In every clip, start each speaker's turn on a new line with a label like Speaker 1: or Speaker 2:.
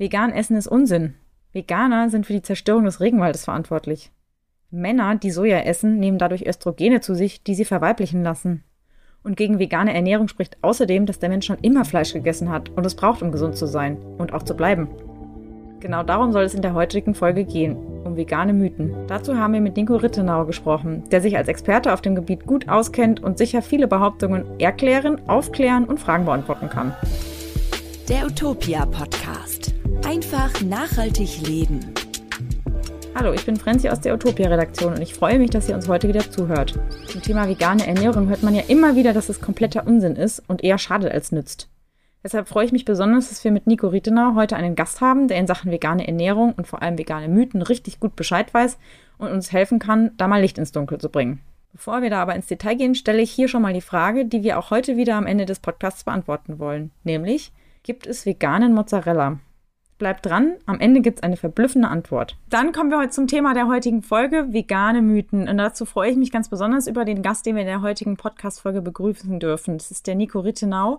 Speaker 1: Vegan essen ist Unsinn. Veganer sind für die Zerstörung des Regenwaldes verantwortlich. Männer, die Soja essen, nehmen dadurch Östrogene zu sich, die sie verweiblichen lassen. Und gegen vegane Ernährung spricht außerdem, dass der Mensch schon immer Fleisch gegessen hat und es braucht, um gesund zu sein und auch zu bleiben. Genau darum soll es in der heutigen Folge gehen, um vegane Mythen. Dazu haben wir mit Nico Rittenau gesprochen, der sich als Experte auf dem Gebiet gut auskennt und sicher viele Behauptungen erklären, aufklären und Fragen beantworten kann.
Speaker 2: Der Utopia Podcast. Einfach nachhaltig leben.
Speaker 1: Hallo, ich bin Franzi aus der Utopia-Redaktion und ich freue mich, dass ihr uns heute wieder zuhört. Zum Thema vegane Ernährung hört man ja immer wieder, dass es kompletter Unsinn ist und eher schadet als nützt. Deshalb freue ich mich besonders, dass wir mit Nico Rietenau heute einen Gast haben, der in Sachen vegane Ernährung und vor allem vegane Mythen richtig gut Bescheid weiß und uns helfen kann, da mal Licht ins Dunkel zu bringen. Bevor wir da aber ins Detail gehen, stelle ich hier schon mal die Frage, die wir auch heute wieder am Ende des Podcasts beantworten wollen. Nämlich, gibt es veganen Mozzarella? Bleibt dran, am Ende gibt es eine verblüffende Antwort. Dann kommen wir heute zum Thema der heutigen Folge, vegane Mythen. Und dazu freue ich mich ganz besonders über den Gast, den wir in der heutigen Podcast-Folge begrüßen dürfen. Das ist der Nico Rittenau.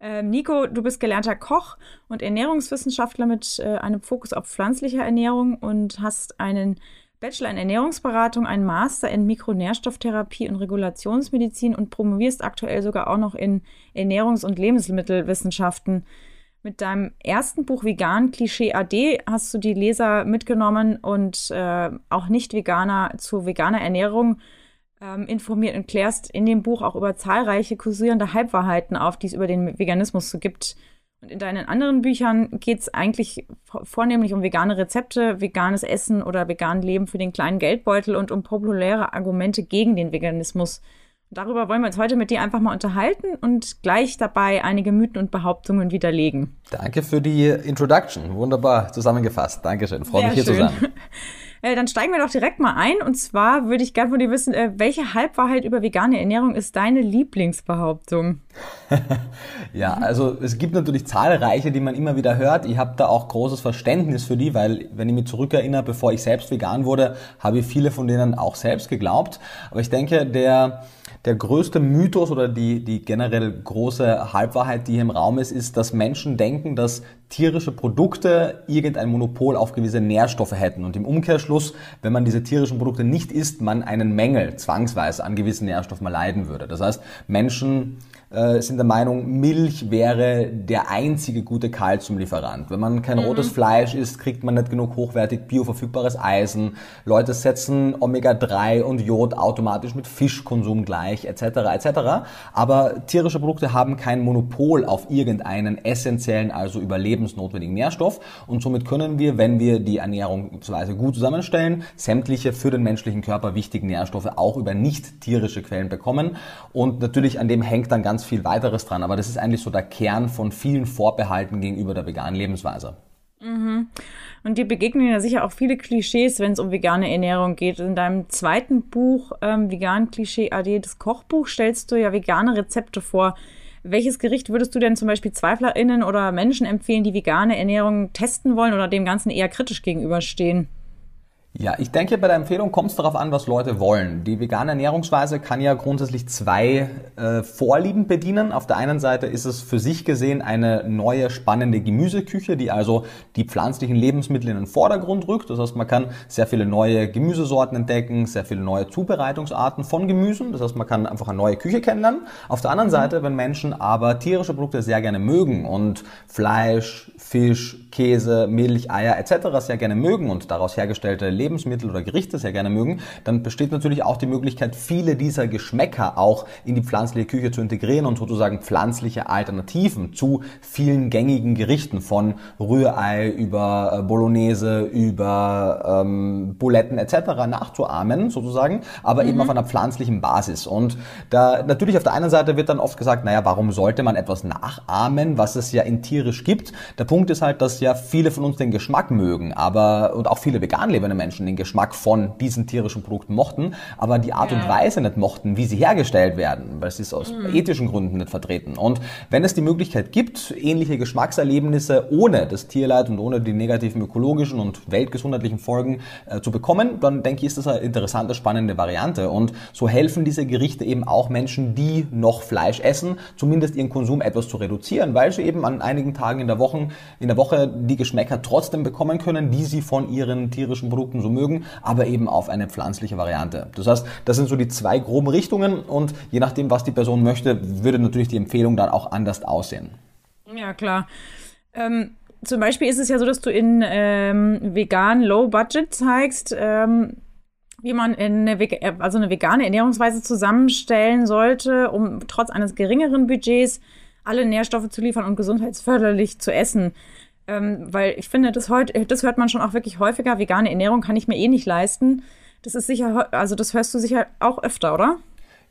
Speaker 1: Ähm, Nico, du bist gelernter Koch und Ernährungswissenschaftler mit äh, einem Fokus auf pflanzliche Ernährung und hast einen Bachelor in Ernährungsberatung, einen Master in Mikronährstofftherapie und Regulationsmedizin und promovierst aktuell sogar auch noch in Ernährungs- und Lebensmittelwissenschaften. Mit deinem ersten Buch Vegan Klischee AD hast du die Leser mitgenommen und äh, auch Nicht-Veganer zu veganer Ernährung ähm, informiert und klärst in dem Buch auch über zahlreiche kursierende Halbwahrheiten auf, die es über den Veganismus so gibt. Und in deinen anderen Büchern geht es eigentlich vornehmlich um vegane Rezepte, veganes Essen oder vegan Leben für den kleinen Geldbeutel und um populäre Argumente gegen den Veganismus. Darüber wollen wir uns heute mit dir einfach mal unterhalten und gleich dabei einige Mythen und Behauptungen widerlegen.
Speaker 3: Danke für die Introduction. Wunderbar zusammengefasst. Dankeschön. Freue mich hier schön. zu sein.
Speaker 1: Äh, dann steigen wir doch direkt mal ein. Und zwar würde ich gerne von dir wissen, äh, welche Halbwahrheit über vegane Ernährung ist deine Lieblingsbehauptung?
Speaker 3: ja, also es gibt natürlich zahlreiche, die man immer wieder hört. Ich habe da auch großes Verständnis für die, weil wenn ich mich zurückerinnere, bevor ich selbst vegan wurde, habe ich viele von denen auch selbst geglaubt. Aber ich denke, der der größte Mythos oder die, die generell große Halbwahrheit, die hier im Raum ist, ist, dass Menschen denken, dass tierische Produkte irgendein Monopol auf gewisse Nährstoffe hätten. Und im Umkehrschluss, wenn man diese tierischen Produkte nicht isst, man einen Mängel zwangsweise an gewissen Nährstoffen leiden würde. Das heißt, Menschen äh, sind der Meinung, Milch wäre der einzige gute Kalziumlieferant. Wenn man kein mhm. rotes Fleisch isst, kriegt man nicht genug hochwertig bioverfügbares Eisen. Leute setzen Omega-3 und Jod automatisch mit Fischkonsum gleich, etc. etc. Aber tierische Produkte haben kein Monopol auf irgendeinen essentiellen, also überlebensnotwendigen Nährstoff und somit können wir, wenn wir die Ernährungsweise gut zusammenstellen, sämtliche für den menschlichen Körper wichtigen Nährstoffe auch über nicht tierische Quellen bekommen und natürlich an dem hängt dann ganz ganz viel weiteres dran, aber das ist eigentlich so der Kern von vielen Vorbehalten gegenüber der veganen Lebensweise.
Speaker 1: Mhm. Und dir begegnen ja sicher auch viele Klischees, wenn es um vegane Ernährung geht. In deinem zweiten Buch, ähm, Vegan Klischee AD, das Kochbuch, stellst du ja vegane Rezepte vor. Welches Gericht würdest du denn zum Beispiel ZweiflerInnen oder Menschen empfehlen, die vegane Ernährung testen wollen oder dem Ganzen eher kritisch gegenüberstehen?
Speaker 3: Ja, ich denke, bei der Empfehlung kommt es darauf an, was Leute wollen. Die vegane Ernährungsweise kann ja grundsätzlich zwei äh, Vorlieben bedienen. Auf der einen Seite ist es für sich gesehen eine neue spannende Gemüseküche, die also die pflanzlichen Lebensmittel in den Vordergrund rückt. Das heißt, man kann sehr viele neue Gemüsesorten entdecken, sehr viele neue Zubereitungsarten von Gemüsen. Das heißt, man kann einfach eine neue Küche kennenlernen. Auf der anderen mhm. Seite, wenn Menschen aber tierische Produkte sehr gerne mögen und Fleisch, Fisch, Käse, Milch, Eier etc. sehr gerne mögen und daraus hergestellte Lebensmittel oder Gerichte sehr gerne mögen, dann besteht natürlich auch die Möglichkeit, viele dieser Geschmäcker auch in die pflanzliche Küche zu integrieren und sozusagen pflanzliche Alternativen zu vielen gängigen Gerichten von Rührei über äh, Bolognese, über ähm, Buletten etc. nachzuahmen sozusagen, aber mhm. eben auf einer pflanzlichen Basis. Und da natürlich auf der einen Seite wird dann oft gesagt, naja, warum sollte man etwas nachahmen, was es ja in tierisch gibt? Der Punkt ist halt, dass ja viele von uns den Geschmack mögen, aber und auch viele vegan lebende Menschen Menschen den Geschmack von diesen tierischen Produkten mochten, aber die Art ja. und Weise nicht mochten, wie sie hergestellt werden, weil sie es aus mhm. ethischen Gründen nicht vertreten. Und wenn es die Möglichkeit gibt, ähnliche Geschmackserlebnisse ohne das Tierleid und ohne die negativen ökologischen und weltgesundheitlichen Folgen äh, zu bekommen, dann denke ich, ist das eine interessante, spannende Variante. Und so helfen diese Gerichte eben auch Menschen, die noch Fleisch essen, zumindest ihren Konsum etwas zu reduzieren, weil sie eben an einigen Tagen in der Woche, in der Woche die Geschmäcker trotzdem bekommen können, die sie von ihren tierischen Produkten so mögen, aber eben auf eine pflanzliche Variante. Das heißt, das sind so die zwei groben Richtungen und je nachdem, was die Person möchte, würde natürlich die Empfehlung dann auch anders aussehen.
Speaker 1: Ja, klar. Ähm, zum Beispiel ist es ja so, dass du in ähm, vegan Low Budget zeigst, ähm, wie man eine, also eine vegane Ernährungsweise zusammenstellen sollte, um trotz eines geringeren Budgets alle Nährstoffe zu liefern und gesundheitsförderlich zu essen. Ähm, weil ich finde, das, heute, das hört man schon auch wirklich häufiger. Vegane Ernährung kann ich mir eh nicht leisten. Das ist sicher, also das hörst du sicher auch öfter, oder?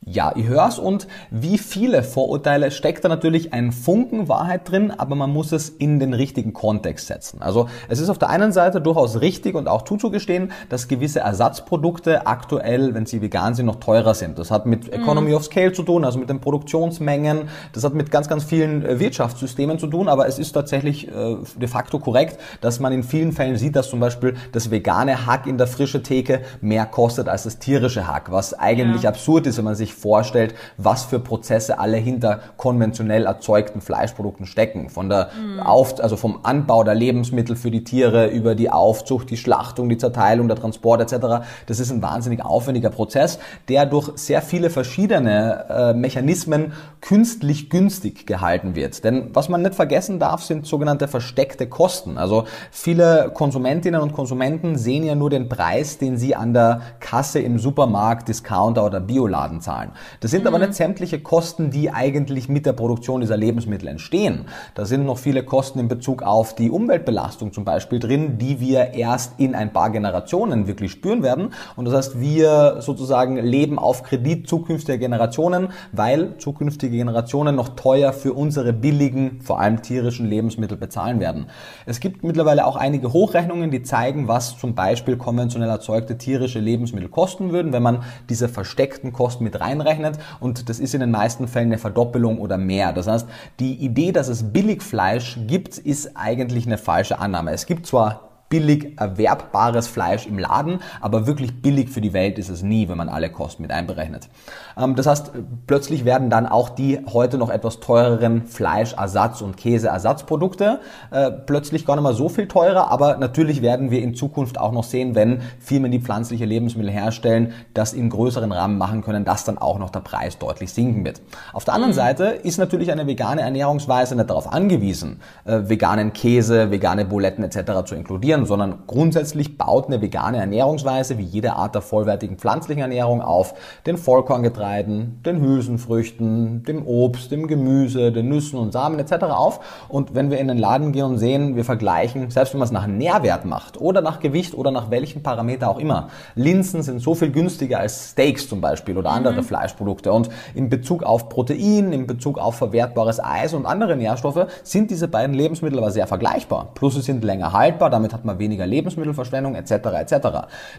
Speaker 3: Ja, ich hör's und wie viele Vorurteile steckt da natürlich ein Funken Wahrheit drin, aber man muss es in den richtigen Kontext setzen. Also es ist auf der einen Seite durchaus richtig und auch zuzugestehen, dass gewisse Ersatzprodukte aktuell, wenn sie vegan sind, noch teurer sind. Das hat mit Economy mhm. of Scale zu tun, also mit den Produktionsmengen, das hat mit ganz, ganz vielen äh, Wirtschaftssystemen zu tun, aber es ist tatsächlich äh, de facto korrekt, dass man in vielen Fällen sieht, dass zum Beispiel das vegane Hack in der frische Theke mehr kostet als das tierische Hack, was eigentlich ja. absurd ist, wenn man sich sich vorstellt, was für Prozesse alle hinter konventionell erzeugten Fleischprodukten stecken. Von der mhm. Auf, also vom Anbau der Lebensmittel für die Tiere über die Aufzucht, die Schlachtung, die Zerteilung, der Transport etc. Das ist ein wahnsinnig aufwendiger Prozess, der durch sehr viele verschiedene äh, Mechanismen künstlich günstig gehalten wird. Denn was man nicht vergessen darf, sind sogenannte versteckte Kosten. Also viele Konsumentinnen und Konsumenten sehen ja nur den Preis, den sie an der Kasse im Supermarkt, Discounter oder Bioladen zahlen zahlen. Das sind mhm. aber nicht sämtliche Kosten, die eigentlich mit der Produktion dieser Lebensmittel entstehen. Da sind noch viele Kosten in Bezug auf die Umweltbelastung zum Beispiel drin, die wir erst in ein paar Generationen wirklich spüren werden. Und das heißt, wir sozusagen leben auf Kredit zukünftiger Generationen, weil zukünftige Generationen noch teuer für unsere billigen, vor allem tierischen Lebensmittel bezahlen werden. Es gibt mittlerweile auch einige Hochrechnungen, die zeigen, was zum Beispiel konventionell erzeugte tierische Lebensmittel kosten würden, wenn man diese versteckten Kosten mit rein einrechnet und das ist in den meisten Fällen eine Verdoppelung oder mehr. Das heißt, die Idee, dass es Billigfleisch gibt, ist eigentlich eine falsche Annahme. Es gibt zwar billig erwerbbares Fleisch im Laden, aber wirklich billig für die Welt ist es nie, wenn man alle Kosten mit einberechnet. Ähm, das heißt, plötzlich werden dann auch die heute noch etwas teureren Fleischersatz- und Käseersatzprodukte äh, plötzlich gar nicht mehr so viel teurer, aber natürlich werden wir in Zukunft auch noch sehen, wenn Firmen, die pflanzliche Lebensmittel herstellen, das in größeren Rahmen machen können, dass dann auch noch der Preis deutlich sinken wird. Auf der anderen mhm. Seite ist natürlich eine vegane Ernährungsweise nicht darauf angewiesen, äh, veganen Käse, vegane Buletten etc. zu inkludieren, reduzieren, sondern grundsätzlich baut eine vegane Ernährungsweise wie jede Art der vollwertigen pflanzlichen Ernährung auf den Vollkorngetreiden, den Hülsenfrüchten, dem Obst, dem Gemüse, den Nüssen und Samen etc. auf. Und wenn wir in den Laden gehen und sehen, wir vergleichen, selbst wenn man es nach Nährwert macht oder nach Gewicht oder nach welchen Parameter auch immer, Linsen sind so viel günstiger als Steaks zum Beispiel oder andere mhm. Fleischprodukte. Und in Bezug auf Protein, in Bezug auf verwertbares Eis und andere Nährstoffe sind diese beiden Lebensmittel aber sehr vergleichbar. Plus sie sind länger haltbar, damit hat man weniger Lebensmittelverschwendung etc. etc.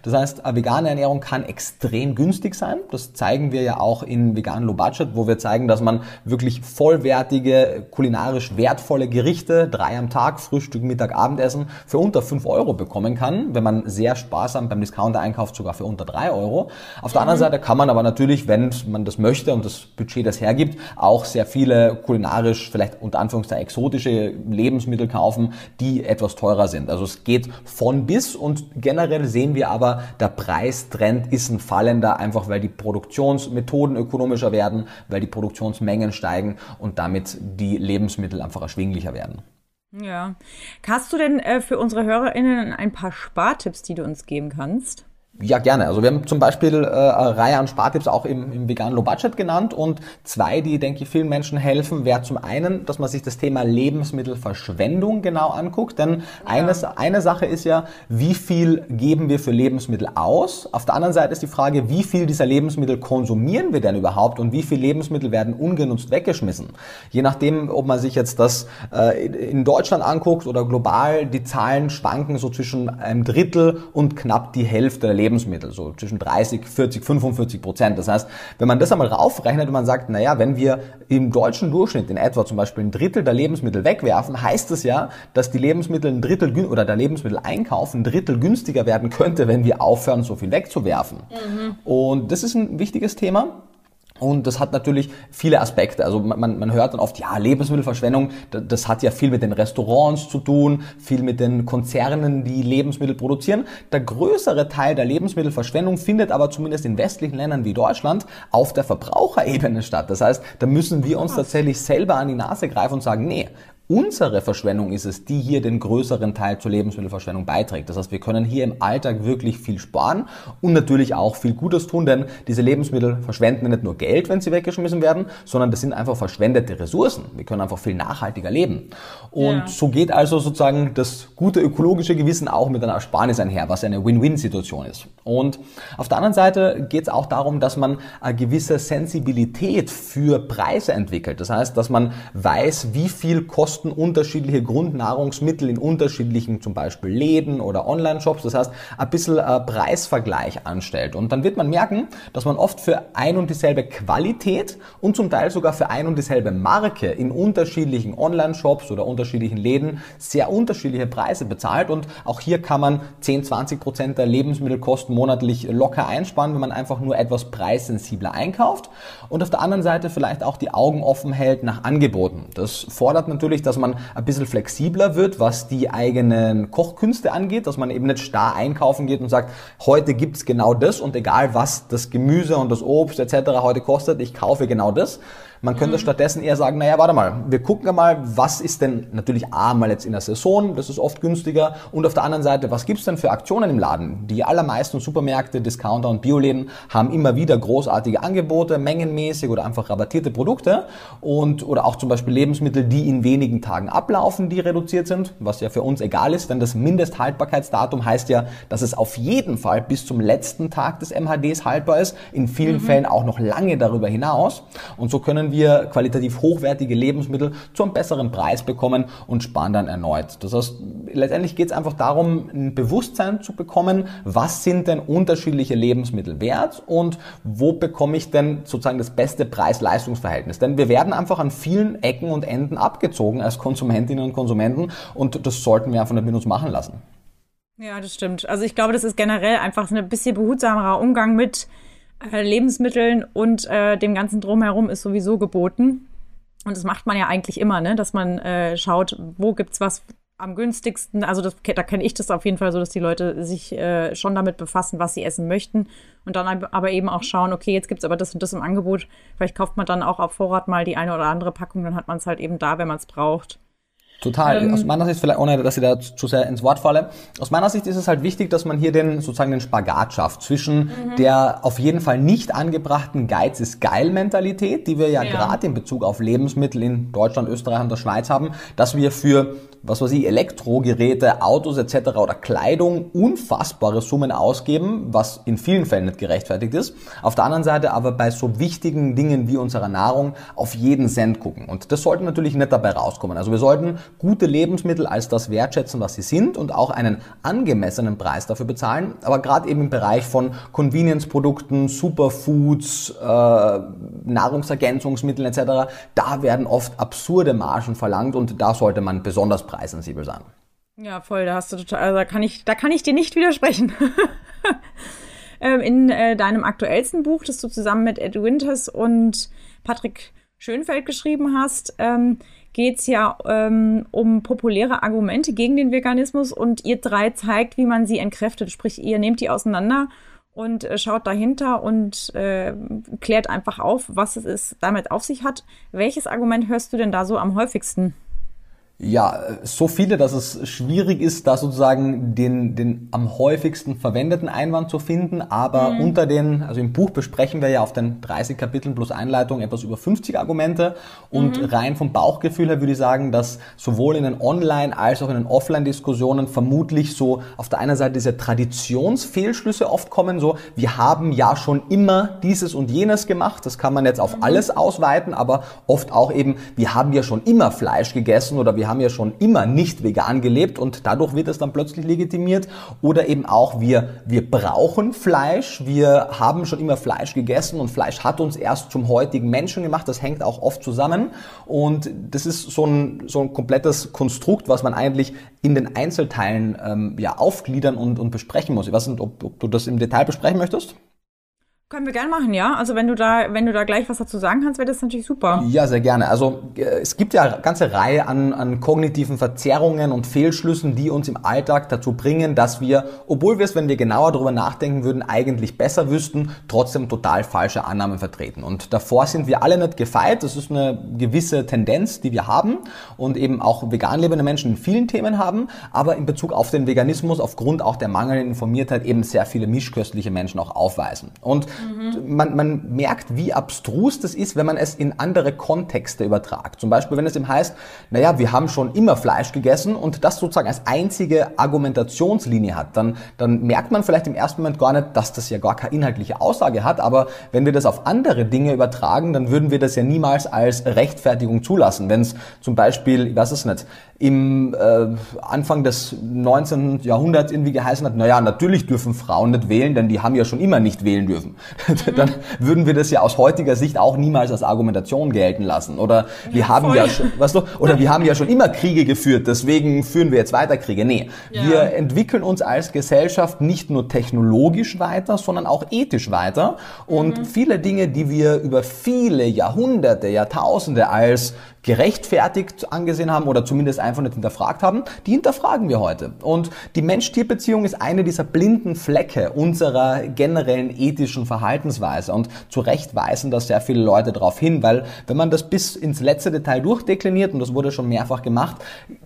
Speaker 3: Das heißt, eine vegane Ernährung kann extrem günstig sein. Das zeigen wir ja auch in Vegan Low Budget, wo wir zeigen, dass man wirklich vollwertige, kulinarisch wertvolle Gerichte, drei am Tag, Frühstück, Mittag, Abendessen, für unter 5 Euro bekommen kann. Wenn man sehr sparsam beim Discounter einkauft, sogar für unter 3 Euro. Auf der anderen mhm. Seite kann man aber natürlich, wenn man das möchte und das Budget das hergibt, auch sehr viele kulinarisch, vielleicht unter Anführungszeichen exotische Lebensmittel kaufen, die etwas teurer sind. Also es geht geht von bis und generell sehen wir aber, der Preistrend ist ein fallender, einfach weil die Produktionsmethoden ökonomischer werden, weil die Produktionsmengen steigen und damit die Lebensmittel einfach erschwinglicher werden.
Speaker 1: Ja. Hast du denn äh, für unsere HörerInnen ein paar Spartipps, die du uns geben kannst?
Speaker 3: Ja, gerne. Also wir haben zum Beispiel äh, eine Reihe an Spartipps auch im, im veganen Low Budget genannt und zwei, die, denke ich, vielen Menschen helfen, wäre zum einen, dass man sich das Thema Lebensmittelverschwendung genau anguckt. Denn ja. eines, eine Sache ist ja, wie viel geben wir für Lebensmittel aus? Auf der anderen Seite ist die Frage, wie viel dieser Lebensmittel konsumieren wir denn überhaupt und wie viel Lebensmittel werden ungenutzt weggeschmissen? Je nachdem, ob man sich jetzt das äh, in Deutschland anguckt oder global, die Zahlen schwanken so zwischen einem Drittel und knapp die Hälfte der Lebensmittel Lebensmittel, so zwischen 30, 40, 45 Prozent. Das heißt, wenn man das einmal raufrechnet und man sagt, naja, wenn wir im deutschen Durchschnitt in etwa zum Beispiel ein Drittel der Lebensmittel wegwerfen, heißt es ja, dass die Lebensmittel ein Drittel oder der Lebensmitteleinkauf ein Drittel günstiger werden könnte, wenn wir aufhören, so viel wegzuwerfen. Mhm. Und das ist ein wichtiges Thema. Und das hat natürlich viele Aspekte. Also man, man hört dann oft, ja, Lebensmittelverschwendung, das hat ja viel mit den Restaurants zu tun, viel mit den Konzernen, die Lebensmittel produzieren. Der größere Teil der Lebensmittelverschwendung findet aber zumindest in westlichen Ländern wie Deutschland auf der Verbraucherebene statt. Das heißt, da müssen wir uns tatsächlich selber an die Nase greifen und sagen, nee, Unsere Verschwendung ist es, die hier den größeren Teil zur Lebensmittelverschwendung beiträgt. Das heißt, wir können hier im Alltag wirklich viel sparen und natürlich auch viel Gutes tun, denn diese Lebensmittel verschwenden nicht nur Geld, wenn sie weggeschmissen werden, sondern das sind einfach verschwendete Ressourcen. Wir können einfach viel nachhaltiger leben. Und ja. so geht also sozusagen das gute ökologische Gewissen auch mit einer Ersparnis einher, was eine Win-Win-Situation ist. Und auf der anderen Seite geht es auch darum, dass man eine gewisse Sensibilität für Preise entwickelt. Das heißt, dass man weiß, wie viel kosten kosten unterschiedliche Grundnahrungsmittel in unterschiedlichen zum Beispiel Läden oder Online-Shops. Das heißt, ein bisschen äh, Preisvergleich anstellt. Und dann wird man merken, dass man oft für ein und dieselbe Qualität und zum Teil sogar für ein und dieselbe Marke in unterschiedlichen Online-Shops oder unterschiedlichen Läden sehr unterschiedliche Preise bezahlt. Und auch hier kann man 10, 20 Prozent der Lebensmittelkosten monatlich locker einsparen, wenn man einfach nur etwas preissensibler einkauft. Und auf der anderen Seite vielleicht auch die Augen offen hält nach Angeboten. Das fordert natürlich, dass dass man ein bisschen flexibler wird, was die eigenen Kochkünste angeht, dass man eben nicht starr einkaufen geht und sagt, heute gibt's genau das und egal was das Gemüse und das Obst etc. heute kostet, ich kaufe genau das, man könnte mhm. stattdessen eher sagen, naja, warte mal, wir gucken mal, was ist denn natürlich A, mal jetzt in der Saison, das ist oft günstiger und auf der anderen Seite, was gibt's denn für Aktionen im Laden? Die allermeisten Supermärkte, Discounter und Bioläden haben immer wieder großartige Angebote, mengenmäßig oder einfach rabattierte Produkte und oder auch zum Beispiel Lebensmittel, die in wenigen Tagen ablaufen, die reduziert sind, was ja für uns egal ist, denn das Mindesthaltbarkeitsdatum heißt ja, dass es auf jeden Fall bis zum letzten Tag des MHDs haltbar ist, in vielen mhm. Fällen auch noch lange darüber hinaus und so können wir qualitativ hochwertige Lebensmittel zu einem besseren Preis bekommen und sparen dann erneut. Das heißt, letztendlich geht es einfach darum, ein Bewusstsein zu bekommen, was sind denn unterschiedliche Lebensmittel wert und wo bekomme ich denn sozusagen das beste Preis-Leistungs-Verhältnis. Denn wir werden einfach an vielen Ecken und Enden abgezogen als Konsumentinnen und Konsumenten und das sollten wir einfach nicht mit uns machen lassen.
Speaker 1: Ja, das stimmt. Also ich glaube, das ist generell einfach ein bisschen behutsamerer Umgang mit Lebensmitteln und äh, dem ganzen Drumherum ist sowieso geboten. Und das macht man ja eigentlich immer, ne? dass man äh, schaut, wo gibt's was am günstigsten. Also das, da kenne ich das auf jeden Fall so, dass die Leute sich äh, schon damit befassen, was sie essen möchten. Und dann aber eben auch schauen, okay, jetzt gibt's aber das und das im Angebot. Vielleicht kauft man dann auch auf Vorrat mal die eine oder andere Packung, dann hat man es halt eben da, wenn man es braucht.
Speaker 3: Total. Ähm, aus meiner Sicht, vielleicht ohne, dass ich da zu sehr ins Wort falle, aus meiner Sicht ist es halt wichtig, dass man hier den sozusagen den Spagat schafft zwischen mhm. der auf jeden Fall nicht angebrachten Geiz ist geil Mentalität, die wir ja, ja. gerade in Bezug auf Lebensmittel in Deutschland, Österreich und der Schweiz haben, dass wir für was weiß ich, Elektrogeräte, Autos etc. oder Kleidung unfassbare Summen ausgeben, was in vielen Fällen nicht gerechtfertigt ist. Auf der anderen Seite aber bei so wichtigen Dingen wie unserer Nahrung auf jeden Cent gucken. Und das sollte natürlich nicht dabei rauskommen. Also wir sollten gute Lebensmittel als das wertschätzen, was sie sind und auch einen angemessenen Preis dafür bezahlen. Aber gerade eben im Bereich von Convenience-Produkten, Superfoods, äh, Nahrungsergänzungsmitteln etc., da werden oft absurde Margen verlangt und da sollte man besonders preissensibel sein.
Speaker 1: Ja, voll, da hast du total, also da kann ich, da kann ich dir nicht widersprechen. Ähm, in äh, deinem aktuellsten Buch, das du zusammen mit Ed Winters und Patrick Schönfeld geschrieben hast, ähm, geht es ja ähm, um populäre Argumente gegen den Veganismus und ihr drei zeigt, wie man sie entkräftet. Sprich, ihr nehmt die auseinander und äh, schaut dahinter und äh, klärt einfach auf, was es ist, damit auf sich hat. Welches Argument hörst du denn da so am häufigsten?
Speaker 3: Ja, so viele, dass es schwierig ist, da sozusagen den, den am häufigsten verwendeten Einwand zu finden. Aber mhm. unter den, also im Buch besprechen wir ja auf den 30 Kapiteln plus Einleitung etwas über 50 Argumente. Und mhm. rein vom Bauchgefühl her würde ich sagen, dass sowohl in den Online- als auch in den Offline-Diskussionen vermutlich so auf der einen Seite diese Traditionsfehlschlüsse oft kommen, so wir haben ja schon immer dieses und jenes gemacht. Das kann man jetzt auf mhm. alles ausweiten, aber oft auch eben, wir haben ja schon immer Fleisch gegessen oder wir haben ja schon immer nicht vegan gelebt und dadurch wird es dann plötzlich legitimiert. Oder eben auch, wir, wir brauchen Fleisch, wir haben schon immer Fleisch gegessen und Fleisch hat uns erst zum heutigen Menschen gemacht. Das hängt auch oft zusammen und das ist so ein, so ein komplettes Konstrukt, was man eigentlich in den Einzelteilen ähm, ja, aufgliedern und, und besprechen muss. Ich weiß nicht, ob, ob du das im Detail besprechen möchtest?
Speaker 1: Können wir gerne machen, ja. Also wenn du da, wenn du da gleich was dazu sagen kannst, wäre das natürlich super.
Speaker 3: Ja, sehr gerne. Also äh, es gibt ja eine ganze Reihe an, an kognitiven Verzerrungen und Fehlschlüssen, die uns im Alltag dazu bringen, dass wir, obwohl wir es, wenn wir genauer darüber nachdenken würden, eigentlich besser wüssten, trotzdem total falsche Annahmen vertreten. Und davor sind wir alle nicht gefeit. Das ist eine gewisse Tendenz, die wir haben und eben auch vegan lebende Menschen in vielen Themen haben. Aber in Bezug auf den Veganismus, aufgrund auch der mangelnden Informiertheit, eben sehr viele mischköstliche Menschen auch aufweisen. Und Mhm. Man, man merkt, wie abstrus das ist, wenn man es in andere Kontexte übertragt. Zum Beispiel, wenn es ihm heißt, naja, wir haben schon immer Fleisch gegessen und das sozusagen als einzige Argumentationslinie hat, dann, dann merkt man vielleicht im ersten Moment gar nicht, dass das ja gar keine inhaltliche Aussage hat, aber wenn wir das auf andere Dinge übertragen, dann würden wir das ja niemals als Rechtfertigung zulassen. Wenn es zum Beispiel, ich weiß es nicht, im äh, Anfang des 19. Jahrhunderts irgendwie geheißen hat, naja, natürlich dürfen Frauen nicht wählen, denn die haben ja schon immer nicht wählen dürfen. Mhm. Dann würden wir das ja aus heutiger Sicht auch niemals als Argumentation gelten lassen. Oder wir ja, haben voll. ja schon, weißt du, oder wir haben ja schon immer Kriege geführt, deswegen führen wir jetzt weiter Kriege. Nee, ja. wir entwickeln uns als Gesellschaft nicht nur technologisch weiter, sondern auch ethisch weiter. Und mhm. viele Dinge, die wir über viele Jahrhunderte, Jahrtausende als gerechtfertigt angesehen haben oder zumindest einfach nicht hinterfragt haben, die hinterfragen wir heute. Und die Mensch-Tier-Beziehung ist eine dieser blinden Flecke unserer generellen ethischen Verhaltensweise. Und zu Recht weisen da sehr viele Leute darauf hin, weil wenn man das bis ins letzte Detail durchdekliniert, und das wurde schon mehrfach gemacht,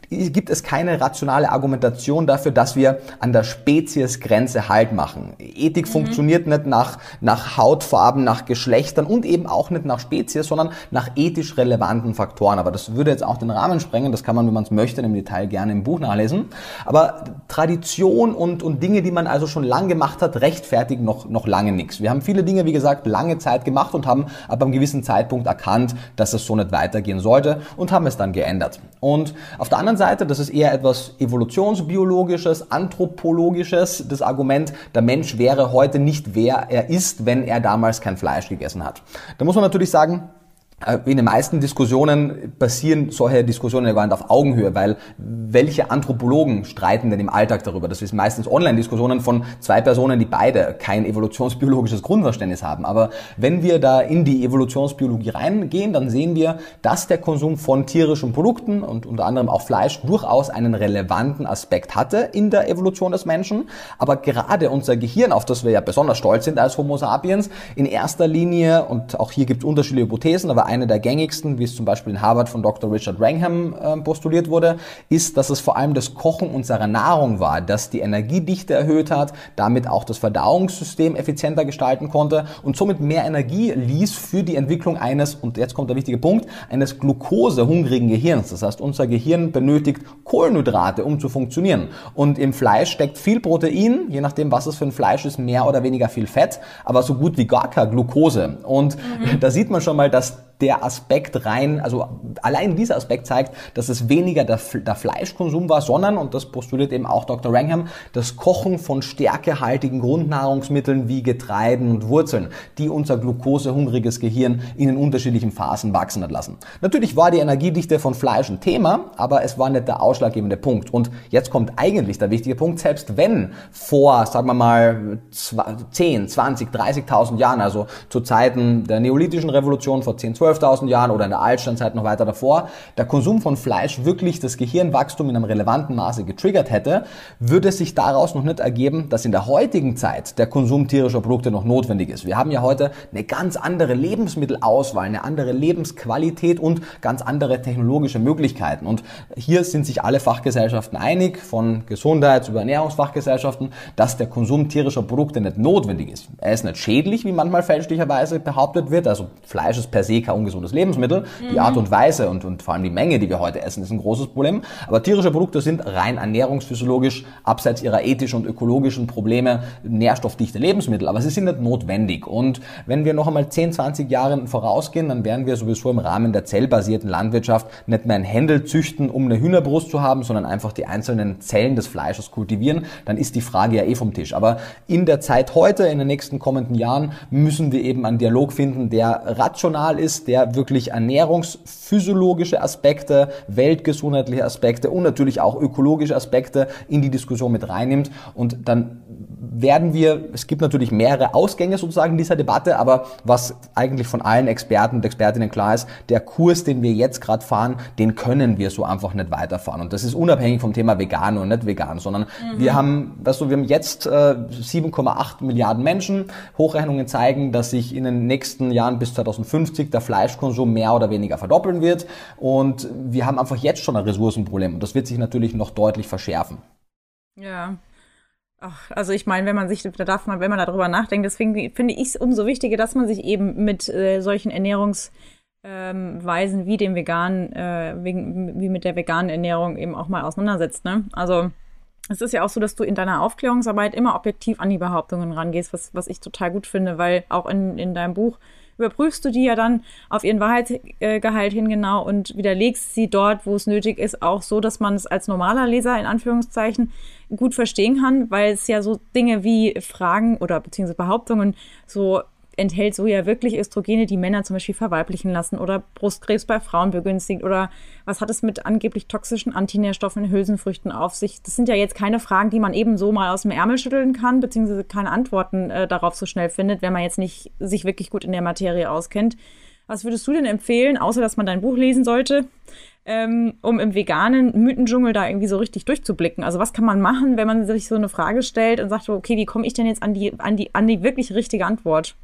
Speaker 3: gibt es keine rationale Argumentation dafür, dass wir an der Speziesgrenze Halt machen. Ethik mhm. funktioniert nicht nach, nach Hautfarben, nach Geschlechtern und eben auch nicht nach Spezies, sondern nach ethisch relevanten Faktoren. Faktoren. Aber das würde jetzt auch den Rahmen sprengen. Das kann man, wenn man es möchte, im Detail gerne im Buch nachlesen. Aber Tradition und, und Dinge, die man also schon lang gemacht hat, rechtfertigen noch, noch lange nichts. Wir haben viele Dinge, wie gesagt, lange Zeit gemacht und haben ab einem gewissen Zeitpunkt erkannt, dass es so nicht weitergehen sollte und haben es dann geändert. Und auf der anderen Seite, das ist eher etwas evolutionsbiologisches, anthropologisches, das Argument, der Mensch wäre heute nicht wer er ist, wenn er damals kein Fleisch gegessen hat. Da muss man natürlich sagen, in den meisten Diskussionen passieren solche Diskussionen nicht auf Augenhöhe, weil welche Anthropologen streiten denn im Alltag darüber? Das ist meistens Online-Diskussionen von zwei Personen, die beide kein evolutionsbiologisches Grundverständnis haben. Aber wenn wir da in die Evolutionsbiologie reingehen, dann sehen wir, dass der Konsum von tierischen Produkten und unter anderem auch Fleisch durchaus einen relevanten Aspekt hatte in der Evolution des Menschen. Aber gerade unser Gehirn, auf das wir ja besonders stolz sind als Homo sapiens, in erster Linie, und auch hier gibt es unterschiedliche Hypothesen, aber eine der gängigsten, wie es zum Beispiel in Harvard von Dr. Richard Wrangham äh, postuliert wurde, ist, dass es vor allem das Kochen unserer Nahrung war, das die Energiedichte erhöht hat, damit auch das Verdauungssystem effizienter gestalten konnte und somit mehr Energie ließ für die Entwicklung eines, und jetzt kommt der wichtige Punkt, eines glukosehungrigen Gehirns. Das heißt, unser Gehirn benötigt Kohlenhydrate, um zu funktionieren. Und im Fleisch steckt viel Protein, je nachdem, was es für ein Fleisch ist, mehr oder weniger viel Fett, aber so gut wie gar keine Glucose. Und mhm. da sieht man schon mal, dass der Aspekt rein, also allein dieser Aspekt zeigt, dass es weniger der, der, Fleischkonsum war, sondern, und das postuliert eben auch Dr. Rangham, das Kochen von stärkehaltigen Grundnahrungsmitteln wie Getreiden und Wurzeln, die unser glukosehungriges Gehirn in den unterschiedlichen Phasen wachsen hat lassen. Natürlich war die Energiedichte von Fleisch ein Thema, aber es war nicht der ausschlaggebende Punkt. Und jetzt kommt eigentlich der wichtige Punkt, selbst wenn vor, sagen wir mal, 10, 20, 30.000 Jahren, also zu Zeiten der neolithischen Revolution vor 10, 12 12.000 Jahren oder in der Altsteinzeit noch weiter davor, der Konsum von Fleisch wirklich das Gehirnwachstum in einem relevanten Maße getriggert hätte, würde sich daraus noch nicht ergeben, dass in der heutigen Zeit der Konsum tierischer Produkte noch notwendig ist. Wir haben ja heute eine ganz andere Lebensmittelauswahl, eine andere Lebensqualität und ganz andere technologische Möglichkeiten. Und hier sind sich alle Fachgesellschaften einig, von Gesundheits- über Ernährungsfachgesellschaften, dass der Konsum tierischer Produkte nicht notwendig ist. Er ist nicht schädlich, wie manchmal fälschlicherweise behauptet wird. Also Fleisch ist per se kein ungesundes Lebensmittel. Mhm. Die Art und Weise und, und vor allem die Menge, die wir heute essen, ist ein großes Problem. Aber tierische Produkte sind rein ernährungsphysiologisch, abseits ihrer ethischen und ökologischen Probleme, nährstoffdichte Lebensmittel. Aber sie sind nicht notwendig. Und wenn wir noch einmal 10, 20 Jahre vorausgehen, dann werden wir sowieso im Rahmen der zellbasierten Landwirtschaft nicht mehr ein Händel züchten, um eine Hühnerbrust zu haben, sondern einfach die einzelnen Zellen des Fleisches kultivieren. Dann ist die Frage ja eh vom Tisch. Aber in der Zeit heute, in den nächsten kommenden Jahren, müssen wir eben einen Dialog finden, der rational ist, der wirklich ernährungsphysiologische Aspekte, weltgesundheitliche Aspekte und natürlich auch ökologische Aspekte in die Diskussion mit reinnimmt. Und dann werden wir, es gibt natürlich mehrere Ausgänge sozusagen in dieser Debatte, aber was eigentlich von allen Experten und Expertinnen klar ist, der Kurs, den wir jetzt gerade fahren, den können wir so einfach nicht weiterfahren. Und das ist unabhängig vom Thema vegan und nicht vegan, sondern mhm. wir haben, weißt du, wir haben jetzt äh, 7,8 Milliarden Menschen. Hochrechnungen zeigen, dass sich in den nächsten Jahren bis 2050 der Fleischkonsum mehr oder weniger verdoppeln wird. Und wir haben einfach jetzt schon ein Ressourcenproblem. Und das wird sich natürlich noch deutlich verschärfen.
Speaker 1: Ja, Ach, also ich meine, wenn man sich, da darf man, wenn man darüber nachdenkt, deswegen finde ich es umso wichtiger, dass man sich eben mit äh, solchen Ernährungsweisen ähm, wie dem veganen, äh, wegen, wie mit der veganen Ernährung eben auch mal auseinandersetzt. Ne? Also es ist ja auch so, dass du in deiner Aufklärungsarbeit immer objektiv an die Behauptungen rangehst, was, was ich total gut finde, weil auch in, in deinem Buch überprüfst du die ja dann auf ihren Wahrheitsgehalt hin genau und widerlegst sie dort, wo es nötig ist, auch so, dass man es als normaler Leser in Anführungszeichen gut verstehen kann, weil es ja so Dinge wie Fragen oder beziehungsweise Behauptungen so enthält Soja wirklich Östrogene, die Männer zum Beispiel verweiblichen lassen oder Brustkrebs bei Frauen begünstigt oder was hat es mit angeblich toxischen Antinährstoffen in Hülsenfrüchten auf sich? Das sind ja jetzt keine Fragen, die man eben so mal aus dem Ärmel schütteln kann, beziehungsweise keine Antworten äh, darauf so schnell findet, wenn man jetzt nicht sich wirklich gut in der Materie auskennt. Was würdest du denn empfehlen, außer dass man dein Buch lesen sollte, ähm, um im veganen Mythendschungel da irgendwie so richtig durchzublicken? Also was kann man machen, wenn man sich so eine Frage stellt und sagt, okay, wie komme ich denn jetzt an die, an die, an die wirklich richtige Antwort?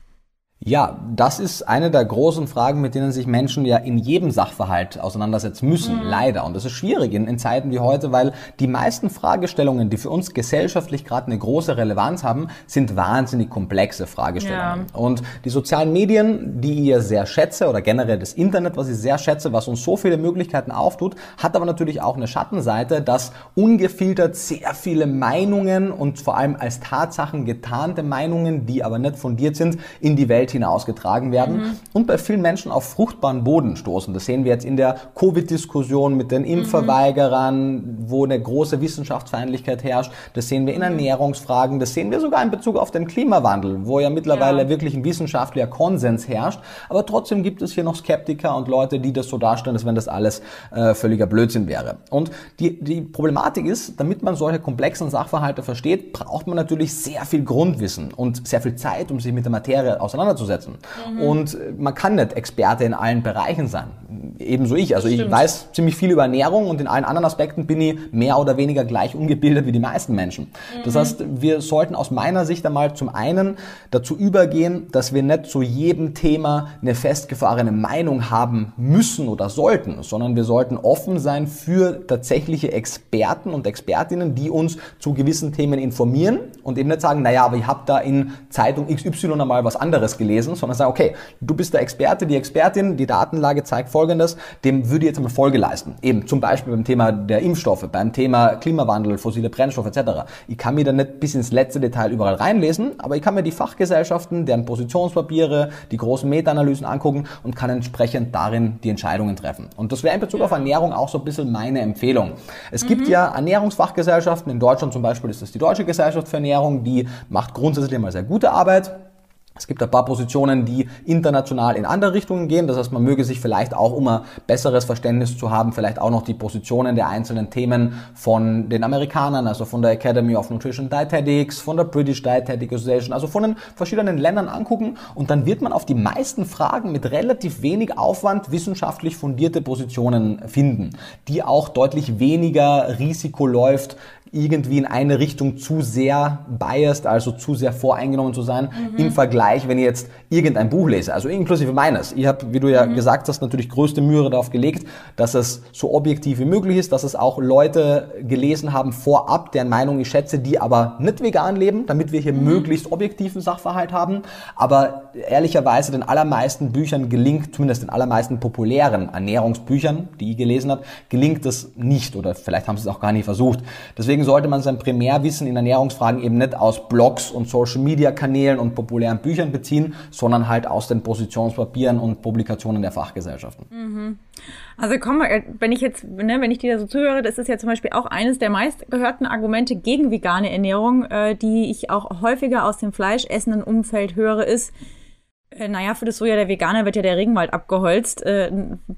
Speaker 3: Ja, das ist eine der großen Fragen, mit denen sich Menschen ja in jedem Sachverhalt auseinandersetzen müssen, mhm. leider. Und das ist schwierig in, in, Zeiten wie heute, weil die meisten Fragestellungen, die für uns gesellschaftlich gerade eine große Relevanz haben, sind wahnsinnig komplexe Fragestellungen. Ja. Und die sozialen Medien, die ich ja sehr schätze, oder generell das Internet, was ich sehr schätze, was uns so viele Möglichkeiten auftut, hat aber natürlich auch eine Schattenseite, dass ungefiltert sehr viele Meinungen und vor allem als Tatsachen getarnte Meinungen, die aber nicht fundiert sind, in die Welt hinausgetragen werden mhm. und bei vielen Menschen auf fruchtbaren Boden stoßen. Das sehen wir jetzt in der Covid-Diskussion mit den Impfverweigerern, mhm. wo eine große Wissenschaftsfeindlichkeit herrscht. Das sehen wir in mhm. Ernährungsfragen. Das sehen wir sogar in Bezug auf den Klimawandel, wo ja mittlerweile ja. wirklich ein wissenschaftlicher Konsens herrscht. Aber trotzdem gibt es hier noch Skeptiker und Leute, die das so darstellen, als wenn das alles äh, völliger Blödsinn wäre. Und die, die Problematik ist, damit man solche komplexen Sachverhalte versteht, braucht man natürlich sehr viel Grundwissen und sehr viel Zeit, um sich mit der Materie auseinanderzusetzen auseinanderzusetzen. Mhm. Und man kann nicht Experte in allen Bereichen sein. Ebenso ich. Also ich weiß ziemlich viel über Ernährung und in allen anderen Aspekten bin ich mehr oder weniger gleich ungebildet wie die meisten Menschen. Mhm. Das heißt, wir sollten aus meiner Sicht einmal zum einen dazu übergehen, dass wir nicht zu jedem Thema eine festgefahrene Meinung haben müssen oder sollten, sondern wir sollten offen sein für tatsächliche Experten und Expertinnen, die uns zu gewissen Themen informieren und eben nicht sagen, naja, aber ich habe da in Zeitung XY einmal was anderes gelesen, sondern sagen, okay, du bist der Experte, die Expertin, die Datenlage zeigt folgendes, dem würde ich jetzt einmal Folge leisten. Eben zum Beispiel beim Thema der Impfstoffe, beim Thema Klimawandel, fossile Brennstoffe etc. Ich kann mir da nicht bis ins letzte Detail überall reinlesen, aber ich kann mir die Fachgesellschaften, deren Positionspapiere, die großen Meta-Analysen angucken und kann entsprechend darin die Entscheidungen treffen. Und das wäre in Bezug auf Ernährung auch so ein bisschen meine Empfehlung. Es mhm. gibt ja Ernährungsfachgesellschaften, in Deutschland zum Beispiel ist das die Deutsche Gesellschaft für Ernährung, die macht grundsätzlich immer sehr gute Arbeit Es gibt ein paar Positionen, die international in andere Richtungen gehen. Das heißt, man möge sich vielleicht auch, um ein besseres Verständnis zu haben, vielleicht auch noch die Positionen der einzelnen Themen von den Amerikanern, also von der Academy of Nutrition Dietetics, von der British Dietetic Association, also von den verschiedenen Ländern angucken. Und dann wird man auf die meisten Fragen mit relativ wenig Aufwand wissenschaftlich fundierte Positionen finden, die auch deutlich weniger Risiko läuft, irgendwie in eine Richtung zu sehr biased, also zu sehr voreingenommen zu sein, mhm. im Vergleich, wenn ich jetzt irgendein Buch lese, also inklusive meines. Ich habe, wie du ja mhm. gesagt hast, natürlich größte Mühe darauf gelegt, dass es so objektiv wie möglich ist, dass es auch Leute gelesen haben vorab, deren Meinung ich schätze, die aber nicht vegan leben, damit wir hier mhm. möglichst objektiven Sachverhalt haben. Aber ehrlicherweise den allermeisten Büchern gelingt, zumindest den allermeisten populären Ernährungsbüchern, die ich gelesen habe, gelingt das nicht oder vielleicht haben sie es auch gar nicht versucht. Deswegen Deswegen sollte man sein Primärwissen in Ernährungsfragen eben nicht aus Blogs und Social-Media-Kanälen und populären Büchern beziehen, sondern halt aus den Positionspapieren und Publikationen der Fachgesellschaften.
Speaker 1: Mhm. Also komm, wenn ich jetzt, ne, wenn ich dir so zuhöre, das ist ja zum Beispiel auch eines der meistgehörten Argumente gegen vegane Ernährung, äh, die ich auch häufiger aus dem fleischessenden Umfeld höre, ist, äh, naja, für das Soja der Veganer wird ja der Regenwald abgeholzt. Äh,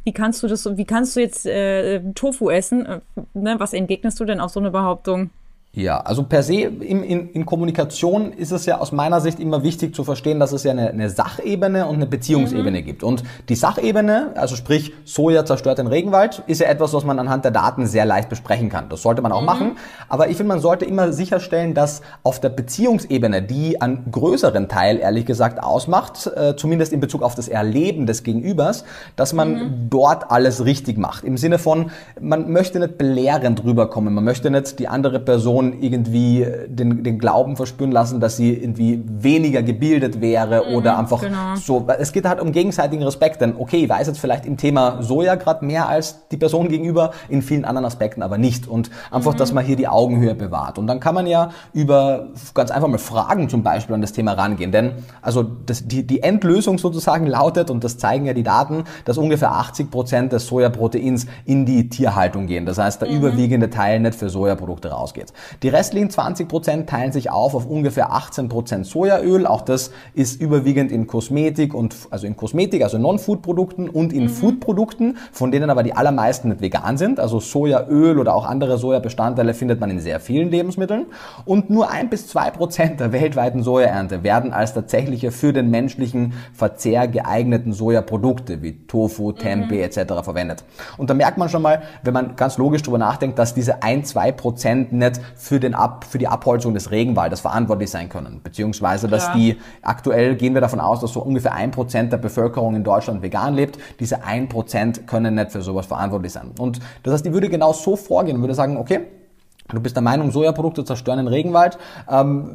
Speaker 1: wie kannst du das, wie kannst du jetzt äh, Tofu essen? Äh, ne, was entgegnest du denn auf so eine Behauptung?
Speaker 3: Ja, also per se in, in, in Kommunikation ist es ja aus meiner Sicht immer wichtig zu verstehen, dass es ja eine, eine Sachebene und eine Beziehungsebene mhm. gibt. Und die Sachebene, also sprich Soja zerstört den Regenwald, ist ja etwas, was man anhand der Daten sehr leicht besprechen kann. Das sollte man auch mhm. machen. Aber ich finde, man sollte immer sicherstellen, dass auf der Beziehungsebene, die einen größeren Teil ehrlich gesagt ausmacht, äh, zumindest in Bezug auf das Erleben des Gegenübers, dass man mhm. dort alles richtig macht. Im Sinne von, man möchte nicht belehrend rüberkommen, man möchte nicht die andere Person Person irgendwie den, den Glauben verspüren lassen, dass sie irgendwie weniger gebildet wäre mhm, oder einfach genau. so. Es geht halt um gegenseitigen Respekt, denn okay, ich weiß jetzt vielleicht im Thema Soja gerade mehr als die Person gegenüber, in vielen anderen Aspekten aber nicht. Und einfach, mhm. dass man hier die Augenhöhe bewahrt. Und dann kann man ja über ganz einfach mal Fragen zum Beispiel an das Thema rangehen. Denn also das, die, die Endlösung sozusagen lautet, und das zeigen ja die Daten, dass ungefähr 80 Prozent des Sojaproteins in die Tierhaltung gehen. Das heißt, der mhm. überwiegende Teil nicht für Sojaprodukte rausgeht. Die restlichen 20% teilen sich auf auf ungefähr 18% Sojaöl. Auch das ist überwiegend in Kosmetik und also in Kosmetik, also Non-Food-Produkten und in mhm. Food-Produkten, von denen aber die allermeisten nicht vegan sind. Also Sojaöl oder auch andere Sojabestandteile findet man in sehr vielen Lebensmitteln. Und nur ein bis zwei Prozent der weltweiten Sojaernte werden als tatsächliche für den menschlichen Verzehr geeigneten Sojaprodukte wie Tofu, Tempeh mhm. etc. verwendet. Und da merkt man schon mal, wenn man ganz logisch darüber nachdenkt, dass diese ein, zwei Prozent nicht für, den Ab, für die Abholzung des Regenwaldes verantwortlich sein können. Beziehungsweise, dass Klar. die, aktuell gehen wir davon aus, dass so ungefähr ein Prozent der Bevölkerung in Deutschland vegan lebt. Diese ein Prozent können nicht für sowas verantwortlich sein. Und das heißt, die würde genau so vorgehen und würde sagen, okay, Du bist der Meinung, Sojaprodukte zerstören den Regenwald. Ähm,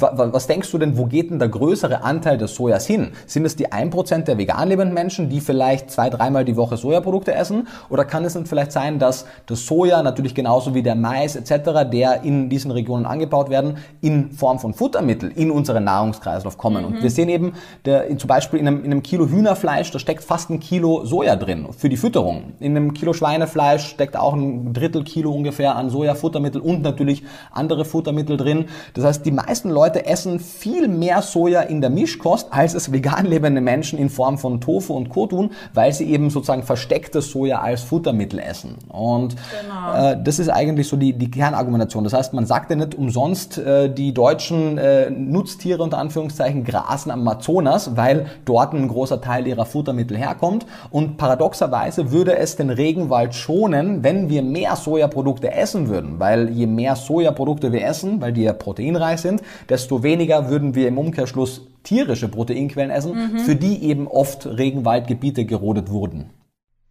Speaker 3: was denkst du denn, wo geht denn der größere Anteil des Sojas hin? Sind es die 1% der vegan lebenden Menschen, die vielleicht zwei, dreimal die Woche Sojaprodukte essen? Oder kann es dann vielleicht sein, dass das Soja, natürlich genauso wie der Mais etc., der in diesen Regionen angebaut werden, in Form von Futtermittel in unseren Nahrungskreislauf kommen? Mhm. Und wir sehen eben, der, zum Beispiel in einem, in einem Kilo Hühnerfleisch, da steckt fast ein Kilo Soja drin für die Fütterung. In einem Kilo Schweinefleisch steckt auch ein Drittel Kilo ungefähr an Sojafuttermittel Futtermittel und natürlich andere Futtermittel drin. Das heißt, die meisten Leute essen viel mehr Soja in der Mischkost, als es vegan lebende Menschen in Form von Tofu und Co. tun, weil sie eben sozusagen verstecktes Soja als Futtermittel essen. Und genau. äh, das ist eigentlich so die, die Kernargumentation. Das heißt, man sagt ja nicht umsonst, äh, die deutschen äh, Nutztiere unter Anführungszeichen grasen am Amazonas, weil dort ein großer Teil ihrer Futtermittel herkommt. Und paradoxerweise würde es den Regenwald schonen, wenn wir mehr Sojaprodukte essen würden, weil weil je mehr Sojaprodukte wir essen, weil die ja proteinreich sind, desto weniger würden wir im Umkehrschluss tierische Proteinquellen essen, mhm. für die eben oft Regenwaldgebiete gerodet wurden.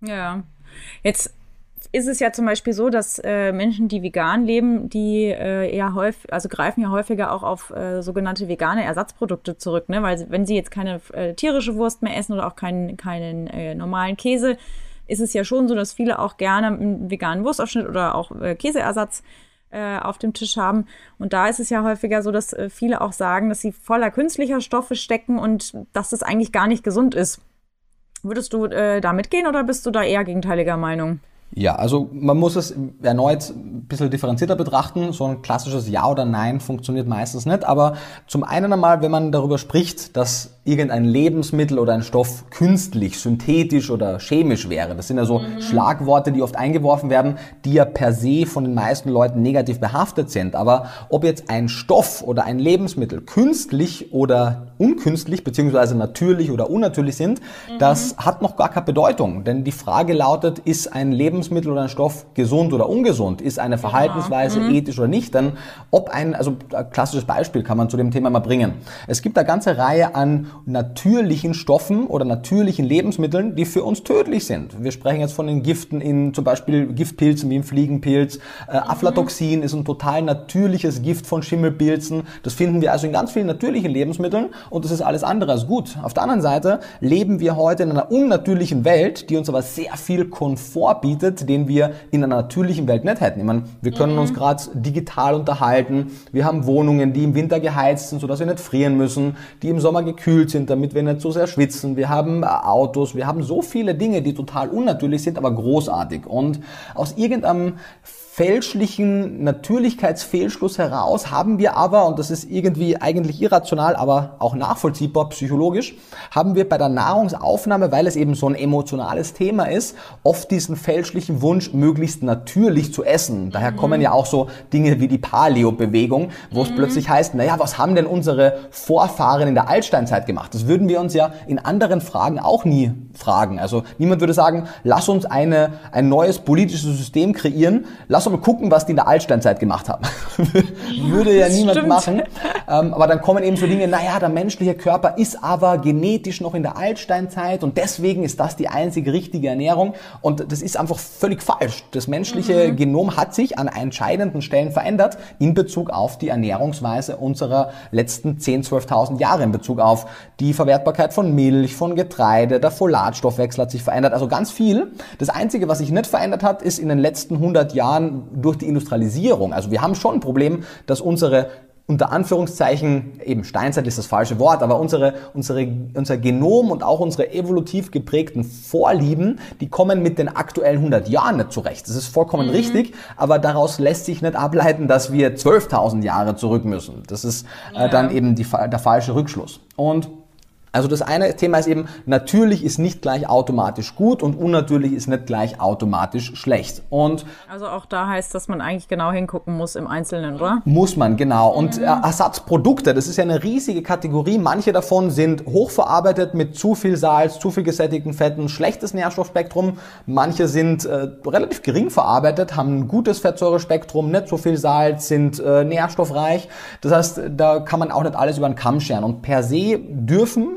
Speaker 1: Ja, jetzt ist es ja zum Beispiel so, dass äh, Menschen, die vegan leben, die äh, eher häufig, also greifen ja häufiger auch auf äh, sogenannte vegane Ersatzprodukte zurück, ne? Weil wenn sie jetzt keine äh, tierische Wurst mehr essen oder auch keinen, keinen äh, normalen Käse, ist es ja schon so, dass viele auch gerne einen veganen Wurstaufschnitt oder auch äh, Käseersatz äh, auf dem Tisch haben. Und da ist es ja häufiger so, dass äh, viele auch sagen, dass sie voller künstlicher Stoffe stecken und dass das eigentlich gar nicht gesund ist. Würdest du äh, da mitgehen oder bist du da eher gegenteiliger Meinung?
Speaker 3: Ja, also man muss es erneut ein bisschen differenzierter betrachten. So ein klassisches Ja oder Nein funktioniert meistens nicht. Aber zum einen einmal, wenn man darüber spricht, dass irgendein Lebensmittel oder ein Stoff künstlich, synthetisch oder chemisch wäre. Das sind ja so mhm. Schlagworte, die oft eingeworfen werden, die ja per se von den meisten Leuten negativ behaftet sind. Aber ob jetzt ein Stoff oder ein Lebensmittel künstlich oder unkünstlich, beziehungsweise natürlich oder unnatürlich sind, mhm. das hat noch gar keine Bedeutung. Denn die Frage lautet, ist ein Lebensmittel oder ein Stoff gesund oder ungesund? Ist eine Verhaltensweise mhm. ethisch oder nicht? Denn ob ein, also ein klassisches Beispiel kann man zu dem Thema mal bringen. Es gibt eine ganze Reihe an natürlichen Stoffen oder natürlichen Lebensmitteln, die für uns tödlich sind. Wir sprechen jetzt von den Giften in zum Beispiel Giftpilzen wie im Fliegenpilz. Äh, mhm. Aflatoxin ist ein total natürliches Gift von Schimmelpilzen. Das finden wir also in ganz vielen natürlichen Lebensmitteln und das ist alles andere als gut. Auf der anderen Seite leben wir heute in einer unnatürlichen Welt, die uns aber sehr viel Komfort bietet, den wir in einer natürlichen Welt nicht hätten. Ich meine, wir können mhm. uns gerade digital unterhalten. Wir haben Wohnungen, die im Winter geheizt sind, sodass wir nicht frieren müssen, die im Sommer gekühlt sind, damit wir nicht so sehr schwitzen. Wir haben äh, Autos, wir haben so viele Dinge, die total unnatürlich sind, aber großartig. Und aus irgendeinem fälschlichen Natürlichkeitsfehlschluss heraus haben wir aber, und das ist irgendwie eigentlich irrational, aber auch nachvollziehbar psychologisch, haben wir bei der Nahrungsaufnahme, weil es eben so ein emotionales Thema ist, oft diesen fälschlichen Wunsch, möglichst natürlich zu essen. Daher mhm. kommen ja auch so Dinge wie die Paleo-Bewegung, wo mhm. es plötzlich heißt, naja, was haben denn unsere Vorfahren in der Altsteinzeit gemacht? Das würden wir uns ja in anderen Fragen auch nie fragen. Also niemand würde sagen, lass uns eine, ein neues politisches System kreieren, lass uns mal gucken, was die in der Altsteinzeit gemacht haben. würde ja niemand stimmt. machen. Ähm, aber dann kommen eben so Dinge, naja, der menschliche Körper ist aber genetisch noch in der Altsteinzeit und deswegen ist das die einzige richtige Ernährung. Und das ist einfach völlig falsch. Das menschliche mhm. Genom hat sich an entscheidenden Stellen verändert in Bezug auf die Ernährungsweise unserer letzten 10.000, 12.000 Jahre in Bezug auf die Verwertbarkeit von Milch, von Getreide, der Folat Fosfatstoffwechsel hat sich verändert, also ganz viel. Das Einzige, was sich nicht verändert hat, ist in den letzten 100 Jahren durch die Industrialisierung. Also wir haben schon ein Problem, dass unsere unter Anführungszeichen, eben Steinzeit ist das falsche Wort, aber unsere, unsere, unser Genom und auch unsere evolutiv geprägten Vorlieben, die kommen mit den aktuellen 100 Jahren nicht zurecht. Das ist vollkommen mhm. richtig, aber daraus lässt sich nicht ableiten, dass wir 12.000 Jahre zurück müssen. Das ist äh, ja. dann eben die, der falsche Rückschluss. Und also das eine Thema ist eben, natürlich ist nicht gleich automatisch gut und unnatürlich ist nicht gleich automatisch schlecht. Und
Speaker 1: also auch da heißt, dass man eigentlich genau hingucken muss im Einzelnen, oder?
Speaker 3: Muss man, genau. Und mhm. Ersatzprodukte, das ist ja eine riesige Kategorie. Manche davon sind hochverarbeitet mit zu viel Salz, zu viel gesättigten Fetten, schlechtes Nährstoffspektrum. Manche sind äh, relativ gering verarbeitet, haben ein gutes Fettsäurespektrum, nicht so viel Salz, sind äh, nährstoffreich. Das heißt, da kann man auch nicht alles über den Kamm scheren. Und per se dürfen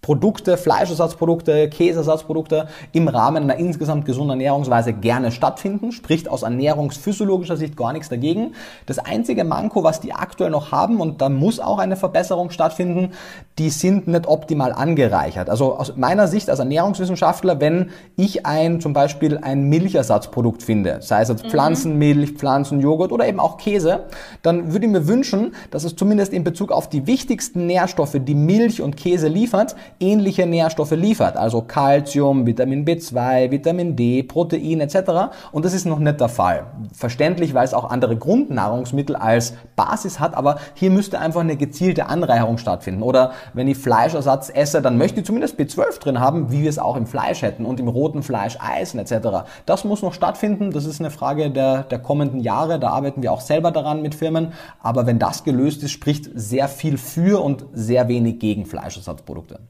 Speaker 3: Produkte, Fleischersatzprodukte, Käseersatzprodukte im Rahmen einer insgesamt gesunden Ernährungsweise gerne stattfinden, spricht aus ernährungsphysiologischer Sicht gar nichts dagegen. Das einzige Manko, was die aktuell noch haben, und da muss auch eine Verbesserung stattfinden, die sind nicht optimal angereichert. Also aus meiner Sicht als Ernährungswissenschaftler, wenn ich ein zum Beispiel ein Milchersatzprodukt finde, sei es jetzt mhm. Pflanzenmilch, Pflanzenjoghurt oder eben auch Käse, dann würde ich mir wünschen, dass es zumindest in Bezug auf die wichtigsten Nährstoffe, die Milch und Käse liefert, ähnliche Nährstoffe liefert, also Calcium, Vitamin B2, Vitamin D, Protein etc. Und das ist noch nicht der Fall. Verständlich, weil es auch andere Grundnahrungsmittel als Basis hat, aber hier müsste einfach eine gezielte Anreicherung stattfinden. Oder wenn ich Fleischersatz esse, dann möchte ich zumindest B12 drin haben, wie wir es auch im Fleisch hätten und im roten Fleisch Eisen etc. Das muss noch stattfinden. Das ist eine Frage der, der kommenden Jahre. Da arbeiten wir auch selber daran mit Firmen. Aber wenn das gelöst ist, spricht sehr viel für und sehr wenig gegen Fleischersatzprodukte.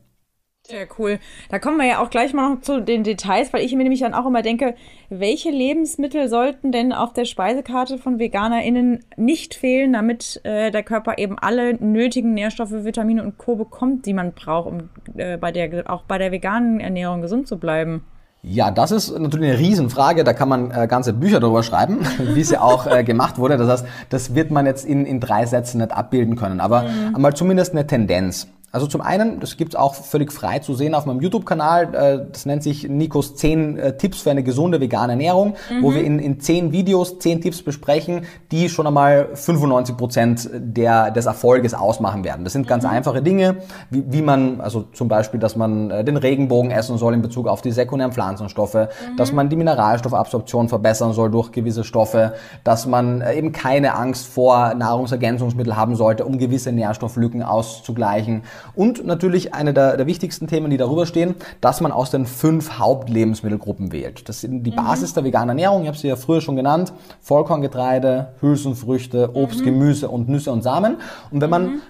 Speaker 1: Sehr cool. Da kommen wir ja auch gleich mal noch zu den Details, weil ich mir nämlich dann auch immer denke, welche Lebensmittel sollten denn auf der Speisekarte von VeganerInnen nicht fehlen, damit äh, der Körper eben alle nötigen Nährstoffe, Vitamine und Co. bekommt, die man braucht, um äh, bei der, auch bei der veganen Ernährung gesund zu bleiben?
Speaker 3: Ja, das ist natürlich eine Riesenfrage. Da kann man äh, ganze Bücher darüber schreiben, wie es ja auch äh, gemacht wurde. Das heißt, das wird man jetzt in, in drei Sätzen nicht abbilden können. Aber mhm. einmal zumindest eine Tendenz. Also zum einen, das gibt's auch völlig frei zu sehen auf meinem YouTube-Kanal, äh, das nennt sich Nikos 10 äh, Tipps für eine gesunde vegane Ernährung, mhm. wo wir in, in 10 Videos 10 Tipps besprechen, die schon einmal 95 Prozent der, des Erfolges ausmachen werden. Das sind ganz mhm. einfache Dinge, wie, wie man, also zum Beispiel, dass man äh, den Regenbogen essen soll in Bezug auf die sekundären Pflanzenstoffe, mhm. dass man die Mineralstoffabsorption verbessern soll durch gewisse Stoffe, dass man eben keine Angst vor Nahrungsergänzungsmitteln haben sollte, um gewisse Nährstofflücken auszugleichen und natürlich eine der, der wichtigsten Themen, die darüber stehen, dass man aus den fünf Hauptlebensmittelgruppen wählt. Das sind die mhm. Basis der veganen Ernährung, ich habe sie ja früher schon genannt, Vollkorngetreide, Hülsenfrüchte, Obst, mhm. Gemüse und Nüsse und Samen. Und wenn man mhm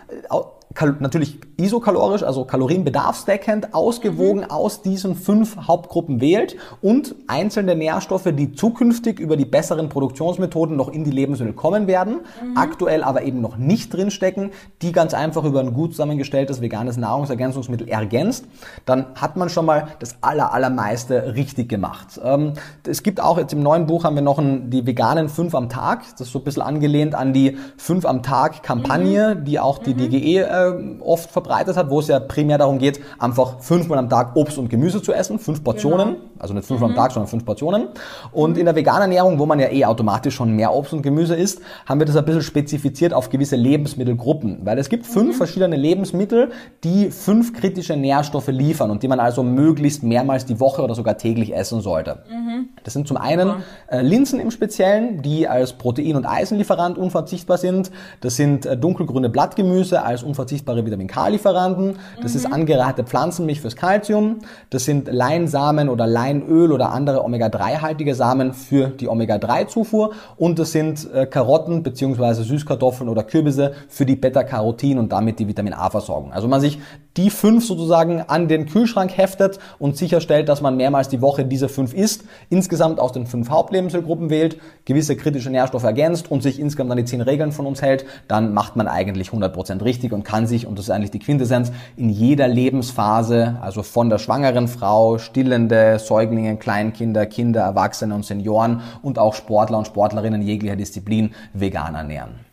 Speaker 3: natürlich isokalorisch, also kalorienbedarfsdeckend, ausgewogen mhm. aus diesen fünf Hauptgruppen wählt und einzelne Nährstoffe, die zukünftig über die besseren Produktionsmethoden noch in die Lebensmittel kommen werden, mhm. aktuell aber eben noch nicht drinstecken, die ganz einfach über ein gut zusammengestelltes veganes Nahrungsergänzungsmittel ergänzt, dann hat man schon mal das aller, allermeiste richtig gemacht. Ähm, es gibt auch jetzt im neuen Buch haben wir noch ein, die veganen fünf am Tag, das ist so ein bisschen angelehnt an die fünf am Tag Kampagne, mhm. die auch die mhm. DGE äh, oft verbreitet hat, wo es ja primär darum geht, einfach fünfmal am Tag Obst und Gemüse zu essen, fünf Portionen, genau. also nicht fünfmal mhm. am Tag, sondern fünf Portionen. Und mhm. in der veganen Ernährung, wo man ja eh automatisch schon mehr Obst und Gemüse isst, haben wir das ein bisschen spezifiziert auf gewisse Lebensmittelgruppen, weil es gibt fünf mhm. verschiedene Lebensmittel, die fünf kritische Nährstoffe liefern und die man also möglichst mehrmals die Woche oder sogar täglich essen sollte. Mhm. Das sind zum einen äh, Linsen im Speziellen, die als Protein- und Eisenlieferant unverzichtbar sind. Das sind äh, dunkelgrüne Blattgemüse als unverzichtbare Vitamin K-Lieferanten. Das mhm. ist angereicherte Pflanzenmilch fürs Kalzium. Das sind Leinsamen oder Leinöl oder andere Omega-3-haltige Samen für die Omega-3-Zufuhr. Und das sind äh, Karotten beziehungsweise Süßkartoffeln oder Kürbisse für die Beta-Carotin und damit die Vitamin A-Versorgung. Also man sich die fünf sozusagen an den Kühlschrank heftet und sicherstellt, dass man mehrmals die Woche diese fünf isst, insgesamt aus den fünf Hauptlebensmittelgruppen wählt, gewisse kritische Nährstoffe ergänzt und sich insgesamt an die zehn Regeln von uns hält, dann macht man eigentlich 100% richtig und kann sich, und das ist eigentlich die Quintessenz, in jeder Lebensphase, also von der schwangeren Frau, stillende, Säuglinge, Kleinkinder, Kinder, Erwachsene und Senioren und auch Sportler und Sportlerinnen jeglicher Disziplin vegan ernähren.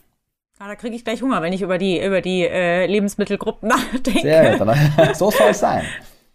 Speaker 1: Ah, da kriege ich gleich Hunger, wenn ich über die, über die äh, Lebensmittelgruppen nachdenke.
Speaker 3: Sehr gut, so soll es sein.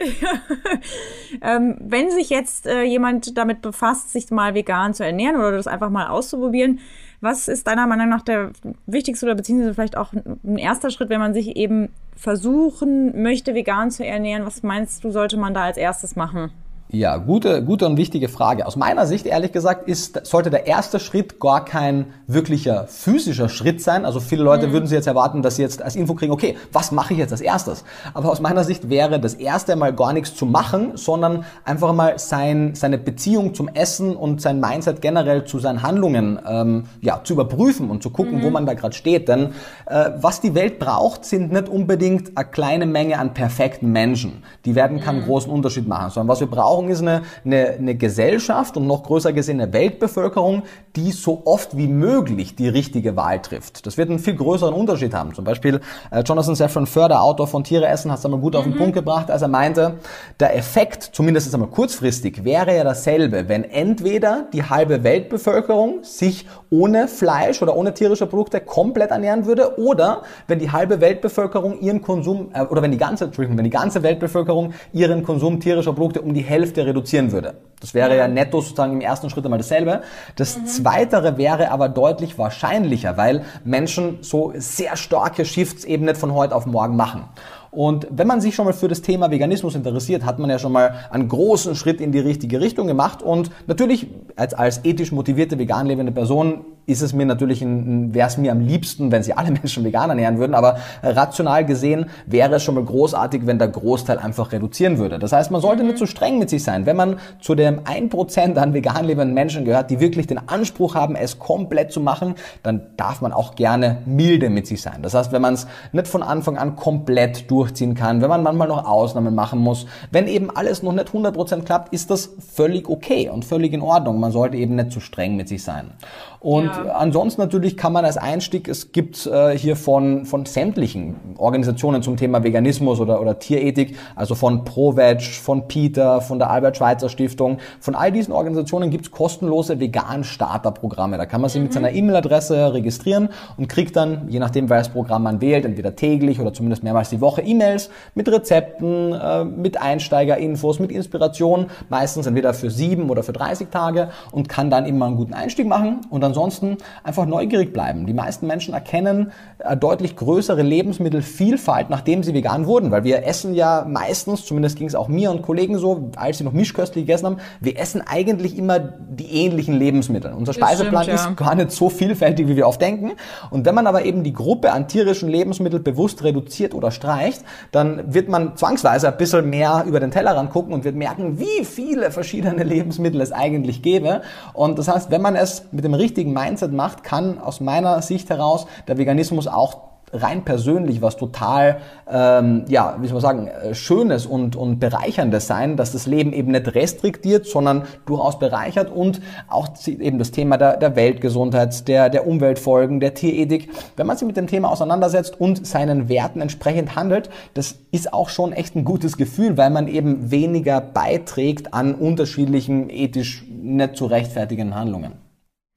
Speaker 1: ähm, wenn sich jetzt äh, jemand damit befasst, sich mal vegan zu ernähren oder das einfach mal auszuprobieren, was ist deiner Meinung nach der wichtigste oder beziehungsweise vielleicht auch ein erster Schritt, wenn man sich eben versuchen möchte, vegan zu ernähren? Was meinst du, sollte man da als erstes machen?
Speaker 3: Ja, gute, gute und wichtige Frage. Aus meiner Sicht, ehrlich gesagt, ist, sollte der erste Schritt gar kein wirklicher physischer Schritt sein. Also viele Leute mhm. würden sie jetzt erwarten, dass sie jetzt als Info kriegen, okay, was mache ich jetzt als erstes? Aber aus meiner Sicht wäre das erste mal gar nichts zu machen, sondern einfach mal sein, seine Beziehung zum Essen und sein Mindset generell zu seinen Handlungen ähm, ja, zu überprüfen und zu gucken, mhm. wo man da gerade steht. Denn äh, was die Welt braucht, sind nicht unbedingt eine kleine Menge an perfekten Menschen. Die werden keinen mhm. großen Unterschied machen, sondern was wir brauchen, brauchen, ist eine, eine, eine Gesellschaft und noch größer gesehen eine Weltbevölkerung, die so oft wie möglich die richtige Wahl trifft. Das wird einen viel größeren Unterschied haben. Zum Beispiel äh, Jonathan Safran Foer, der Autor von Tiere essen, hat es einmal gut auf den mhm. Punkt gebracht, als er meinte, der Effekt, zumindest jetzt einmal kurzfristig, wäre ja dasselbe, wenn entweder die halbe Weltbevölkerung sich ohne Fleisch oder ohne tierische Produkte komplett ernähren würde oder wenn die halbe Weltbevölkerung ihren Konsum äh, oder wenn die ganze Entschuldigung, wenn die ganze Weltbevölkerung ihren Konsum tierischer Produkte um die Hälfte reduzieren würde. Das wäre ja netto sozusagen im ersten Schritt einmal dasselbe. Das mhm. zweitere wäre aber deutlich wahrscheinlicher, weil Menschen so sehr starke Shifts eben nicht von heute auf morgen machen. Und wenn man sich schon mal für das Thema Veganismus interessiert, hat man ja schon mal einen großen Schritt in die richtige Richtung gemacht. Und natürlich als, als ethisch motivierte vegan lebende Person ist es mir natürlich, wäre es mir am liebsten, wenn sie alle Menschen vegan ernähren würden, aber rational gesehen wäre es schon mal großartig, wenn der Großteil einfach reduzieren würde. Das heißt, man sollte nicht zu so streng mit sich sein. Wenn man zu dem 1% an vegan lebenden Menschen gehört, die wirklich den Anspruch haben, es komplett zu machen, dann darf man auch gerne milde mit sich sein. Das heißt, wenn man es nicht von Anfang an komplett durchziehen kann, wenn man manchmal noch Ausnahmen machen muss, wenn eben alles noch nicht 100% klappt, ist das völlig okay und völlig in Ordnung. Man sollte eben nicht zu streng mit sich sein. Und ja. ansonsten natürlich kann man als Einstieg, es gibt äh, hier von, von sämtlichen Organisationen zum Thema Veganismus oder, oder Tierethik, also von ProVeg, von Peter, von der Albert Schweitzer Stiftung, von all diesen Organisationen gibt's kostenlose Vegan-Starter-Programme. Da kann man sich mhm. mit seiner E-Mail-Adresse registrieren und kriegt dann, je nachdem, welches Programm man wählt, entweder täglich oder zumindest mehrmals die Woche E-Mails mit Rezepten, äh, mit Einsteigerinfos, mit Inspiration, meistens entweder für sieben oder für 30 Tage und kann dann immer einen guten Einstieg machen und ansonsten einfach neugierig bleiben. Die meisten Menschen erkennen äh, deutlich größere Lebensmittelvielfalt, nachdem sie vegan wurden, weil wir essen ja meistens, zumindest ging es auch mir und Kollegen so, als sie noch mischköstlich gegessen haben, wir essen eigentlich immer die ähnlichen Lebensmittel. Unser Speiseplan stimmt, ja. ist gar nicht so vielfältig, wie wir oft denken. Und wenn man aber eben die Gruppe an tierischen Lebensmitteln bewusst reduziert oder streicht, dann wird man zwangsweise ein bisschen mehr über den Tellerrand gucken und wird merken, wie viele verschiedene Lebensmittel es eigentlich gäbe. Und das heißt, wenn man es mit dem richtigen Mindset macht, kann aus meiner Sicht heraus der Veganismus auch rein persönlich was total, ähm, ja, wie soll man sagen, äh, Schönes und, und Bereicherndes sein, dass das Leben eben nicht restriktiert, sondern durchaus bereichert und auch eben das Thema der, der Weltgesundheit, der, der Umweltfolgen, der Tierethik. Wenn man sich mit dem Thema auseinandersetzt und seinen Werten entsprechend handelt, das ist auch schon echt ein gutes Gefühl, weil man eben weniger beiträgt an unterschiedlichen ethisch nicht zu rechtfertigen Handlungen.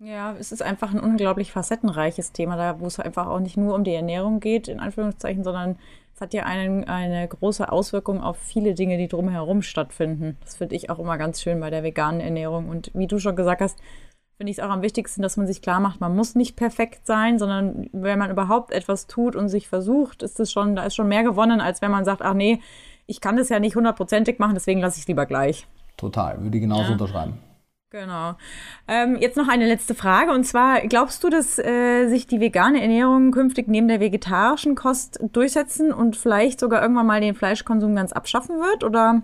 Speaker 1: Ja, es ist einfach ein unglaublich facettenreiches Thema, da wo es einfach auch nicht nur um die Ernährung geht, in Anführungszeichen, sondern es hat ja einen, eine große Auswirkung auf viele Dinge, die drumherum stattfinden. Das finde ich auch immer ganz schön bei der veganen Ernährung. Und wie du schon gesagt hast, finde ich es auch am wichtigsten, dass man sich klar macht, man muss nicht perfekt sein, sondern wenn man überhaupt etwas tut und sich versucht, ist es schon, da ist schon mehr gewonnen, als wenn man sagt, ach nee, ich kann das ja nicht hundertprozentig machen, deswegen lasse ich es lieber gleich.
Speaker 3: Total, würde ich genauso ja. unterschreiben.
Speaker 1: Genau. Ähm, jetzt noch eine letzte Frage. Und zwar, glaubst du, dass äh, sich die vegane Ernährung künftig neben der vegetarischen Kost durchsetzen und vielleicht sogar irgendwann mal den Fleischkonsum ganz abschaffen wird? Oder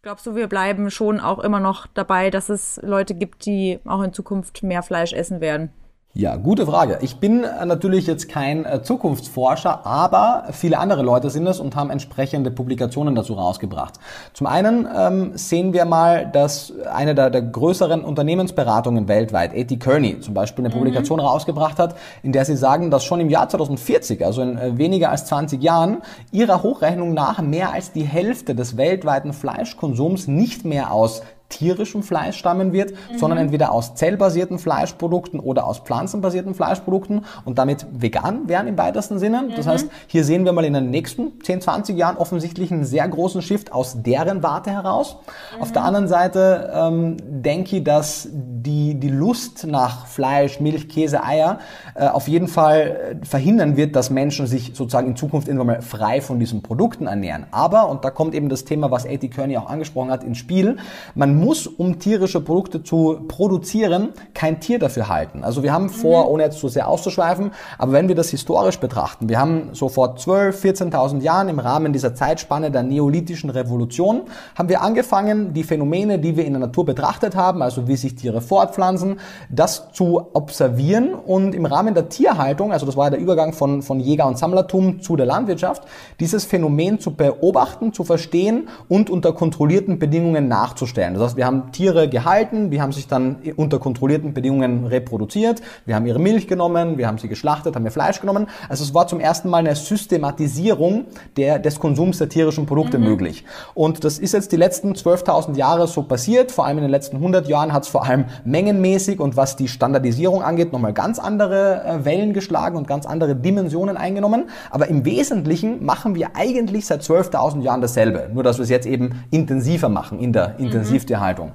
Speaker 1: glaubst du, wir bleiben schon auch immer noch dabei, dass es Leute gibt, die auch in Zukunft mehr Fleisch essen werden?
Speaker 3: Ja, gute Frage. Ich bin äh, natürlich jetzt kein äh, Zukunftsforscher, aber viele andere Leute sind es und haben entsprechende Publikationen dazu rausgebracht. Zum einen ähm, sehen wir mal, dass eine der, der, größeren Unternehmensberatungen weltweit, A.T. Kearney, zum Beispiel eine mhm. Publikation rausgebracht hat, in der sie sagen, dass schon im Jahr 2040, also in äh, weniger als 20 Jahren, ihrer Hochrechnung nach mehr als die Hälfte des weltweiten Fleischkonsums nicht mehr aus tierischem Fleisch stammen wird, mhm. sondern entweder aus zellbasierten Fleischprodukten oder aus pflanzenbasierten Fleischprodukten und damit vegan wären im weitesten Sinne. Das mhm. heißt, hier sehen wir mal in den nächsten 10, 20 Jahren offensichtlich einen sehr großen Shift aus deren Warte heraus. Mhm. Auf der anderen Seite ähm, denke ich, dass die, die Lust nach Fleisch, Milch, Käse, Eier äh, auf jeden Fall äh, verhindern wird, dass Menschen sich sozusagen in Zukunft irgendwann mal frei von diesen Produkten ernähren. Aber, und da kommt eben das Thema, was A.T. Kearney auch angesprochen hat, ins Spiel, man muss, um tierische Produkte zu produzieren, kein Tier dafür halten. Also wir haben vor, mhm. ohne jetzt zu sehr auszuschweifen, aber wenn wir das historisch betrachten, wir haben so vor 12, 14.000 Jahren im Rahmen dieser Zeitspanne der neolithischen Revolution, haben wir angefangen, die Phänomene, die wir in der Natur betrachtet haben, also wie sich Tiere fortpflanzen, das zu observieren und im Rahmen der Tierhaltung, also das war ja der Übergang von, von Jäger- und Sammlertum zu der Landwirtschaft, dieses Phänomen zu beobachten, zu verstehen und unter kontrollierten Bedingungen nachzustellen. Das heißt, wir haben Tiere gehalten, die haben sich dann unter kontrollierten Bedingungen reproduziert, wir haben ihre Milch genommen, wir haben sie geschlachtet, haben ihr Fleisch genommen. Also es war zum ersten Mal eine Systematisierung der, des Konsums der tierischen Produkte mhm. möglich. Und das ist jetzt die letzten 12.000 Jahre so passiert. Vor allem in den letzten 100 Jahren hat es vor allem mengenmäßig und was die Standardisierung angeht, nochmal ganz andere äh, Wellen geschlagen und ganz andere Dimensionen eingenommen. Aber im Wesentlichen machen wir eigentlich seit 12.000 Jahren dasselbe. Nur, dass wir es jetzt eben intensiver machen in der mhm. Intensivtierhaltung.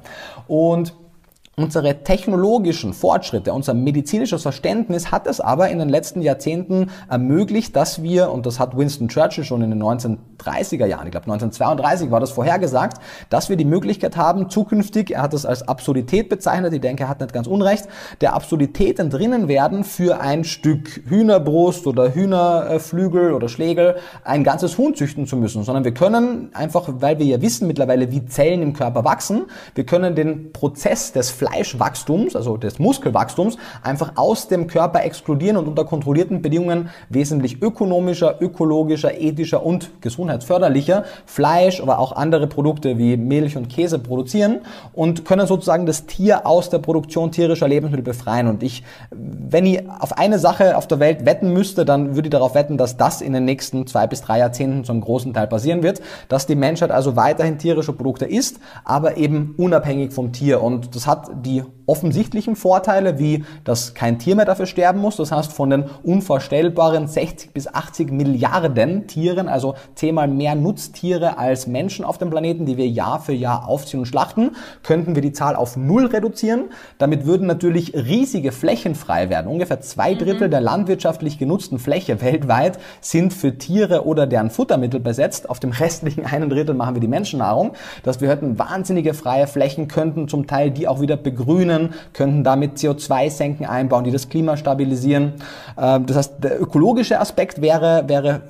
Speaker 3: Und Unsere technologischen Fortschritte, unser medizinisches Verständnis hat es aber in den letzten Jahrzehnten ermöglicht, dass wir, und das hat Winston Churchill schon in den 1930er Jahren, ich glaube 1932 war das vorhergesagt, dass wir die Möglichkeit haben, zukünftig, er hat es als Absurdität bezeichnet, ich denke, er hat nicht ganz unrecht, der Absurdität entrinnen werden, für ein Stück Hühnerbrust oder Hühnerflügel oder Schlegel ein ganzes Huhn züchten zu müssen, sondern wir können einfach, weil wir ja wissen mittlerweile, wie Zellen im Körper wachsen, wir können den Prozess des Fleischwachstums, also des Muskelwachstums, einfach aus dem Körper exkludieren und unter kontrollierten Bedingungen wesentlich ökonomischer, ökologischer, ethischer und gesundheitsförderlicher Fleisch, aber auch andere Produkte wie Milch und Käse produzieren und können sozusagen das Tier aus der Produktion tierischer Lebensmittel befreien. Und ich, wenn ich auf eine Sache auf der Welt wetten müsste, dann würde ich darauf wetten, dass das in den nächsten zwei bis drei Jahrzehnten zu einem großen Teil passieren wird, dass die Menschheit also weiterhin tierische Produkte isst, aber eben unabhängig vom Tier. Und das hat die offensichtlichen Vorteile, wie dass kein Tier mehr dafür sterben muss. Das heißt, von den unvorstellbaren 60 bis 80 Milliarden Tieren, also zehnmal mehr Nutztiere als Menschen auf dem Planeten, die wir Jahr für Jahr aufziehen und schlachten, könnten wir die Zahl auf null reduzieren. Damit würden natürlich riesige Flächen frei werden. Ungefähr zwei mhm. Drittel mhm. der landwirtschaftlich genutzten Fläche weltweit sind für Tiere oder deren Futtermittel besetzt. Auf dem restlichen einen Drittel machen wir die Menschennahrung. Dass wir hätten wahnsinnige freie Flächen, könnten zum Teil die auch wieder begrünen können, könnten damit CO2-Senken einbauen, die das Klima stabilisieren. Ähm, das heißt, der ökologische Aspekt wäre, wäre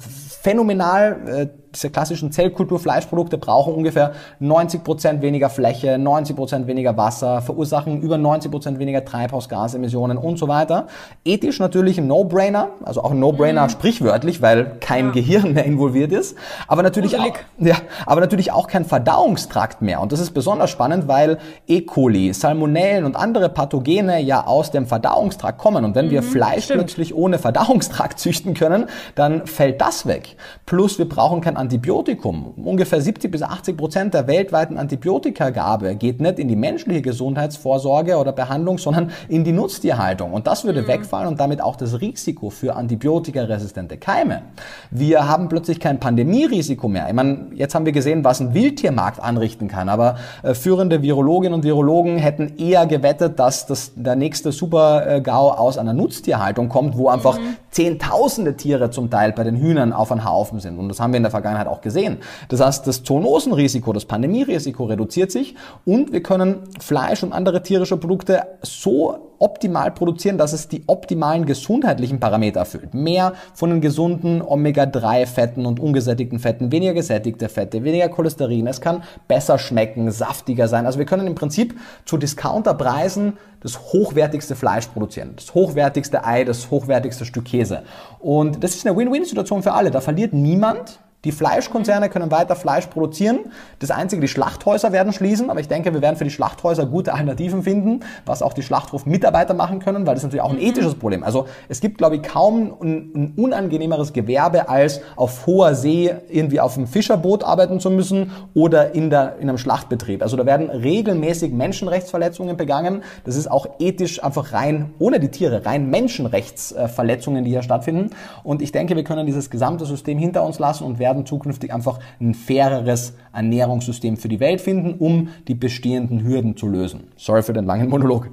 Speaker 3: phänomenal. Diese klassischen Zellkultur-Fleischprodukte brauchen ungefähr 90 Prozent weniger Fläche, 90 Prozent weniger Wasser, verursachen über 90 Prozent weniger Treibhausgasemissionen und so weiter. Ethisch natürlich ein No-Brainer, also auch ein No-Brainer mhm. sprichwörtlich, weil kein ja. Gehirn mehr involviert ist, aber natürlich, auch, ja, aber natürlich auch kein Verdauungstrakt mehr. Und das ist besonders spannend, weil E. coli, Salmonellen und andere Pathogene ja aus dem Verdauungstrakt kommen. Und wenn mhm, wir Fleisch stimmt. plötzlich ohne Verdauungstrakt züchten können, dann fällt das weg. Plus wir brauchen kein Antibiotikum. Ungefähr 70 bis 80 Prozent der weltweiten Antibiotikagabe geht nicht in die menschliche Gesundheitsvorsorge oder Behandlung, sondern in die Nutztierhaltung. Und das würde mhm. wegfallen und damit auch das Risiko für antibiotikaresistente Keime. Wir haben plötzlich kein Pandemierisiko mehr. Ich meine, jetzt haben wir gesehen, was ein Wildtiermarkt anrichten kann, aber äh, führende Virologinnen und Virologen hätten eher gewettet, dass das, der nächste Super-GAU aus einer Nutztierhaltung kommt, wo einfach mhm. Zehntausende Tiere zum Teil bei den Hühnern auf einen Haufen sind. Und das haben wir in der Vergangenheit auch gesehen. Das heißt, das Zoonosenrisiko, das Pandemierisiko reduziert sich und wir können Fleisch und andere tierische Produkte so optimal produzieren, dass es die optimalen gesundheitlichen Parameter erfüllt. Mehr von den gesunden Omega-3-Fetten und ungesättigten Fetten, weniger gesättigte Fette, weniger Cholesterin. Es kann besser schmecken, saftiger sein. Also wir können im Prinzip zu Discounterpreisen das hochwertigste Fleisch produzieren, das hochwertigste Ei, das hochwertigste Stück Käse. Und das ist eine Win-Win-Situation für alle. Da verliert niemand. Die Fleischkonzerne können weiter Fleisch produzieren. Das Einzige, die Schlachthäuser werden schließen, aber ich denke, wir werden für die Schlachthäuser gute Alternativen finden, was auch die Schlachthofmitarbeiter machen können, weil das ist natürlich auch ein mhm. ethisches Problem. Also es gibt, glaube ich, kaum ein, ein unangenehmeres Gewerbe, als auf hoher See irgendwie auf einem Fischerboot arbeiten zu müssen oder in, der, in einem Schlachtbetrieb. Also da werden regelmäßig Menschenrechtsverletzungen begangen. Das ist auch ethisch einfach rein, ohne die Tiere, rein Menschenrechtsverletzungen, die hier stattfinden. Und ich denke, wir können dieses gesamte System hinter uns lassen und werden werden zukünftig einfach ein faireres Ernährungssystem für die Welt finden, um die bestehenden Hürden zu lösen. Sorry für den langen Monolog.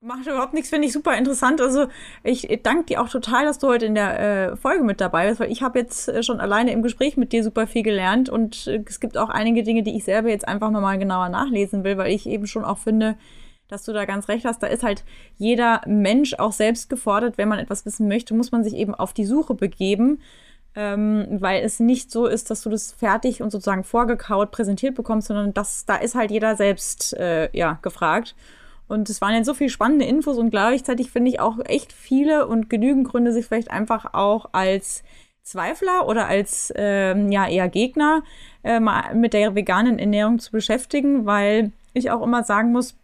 Speaker 1: Macht überhaupt nichts, finde ich super interessant. Also ich danke dir auch total, dass du heute in der äh, Folge mit dabei bist, weil ich habe jetzt äh, schon alleine im Gespräch mit dir super viel gelernt und äh, es gibt auch einige Dinge, die ich selber jetzt einfach nochmal genauer nachlesen will, weil ich eben schon auch finde, dass du da ganz recht hast. Da ist halt jeder Mensch auch selbst gefordert, wenn man etwas wissen möchte, muss man sich eben auf die Suche begeben ähm, weil es nicht so ist, dass du das fertig und sozusagen vorgekaut präsentiert bekommst, sondern das, da ist halt jeder selbst äh, ja, gefragt. Und es waren jetzt so viele spannende Infos und gleichzeitig finde ich auch echt viele und genügend Gründe, sich vielleicht einfach auch als Zweifler oder als ähm, ja eher Gegner äh, mal mit der veganen Ernährung zu beschäftigen, weil ich auch immer sagen muss,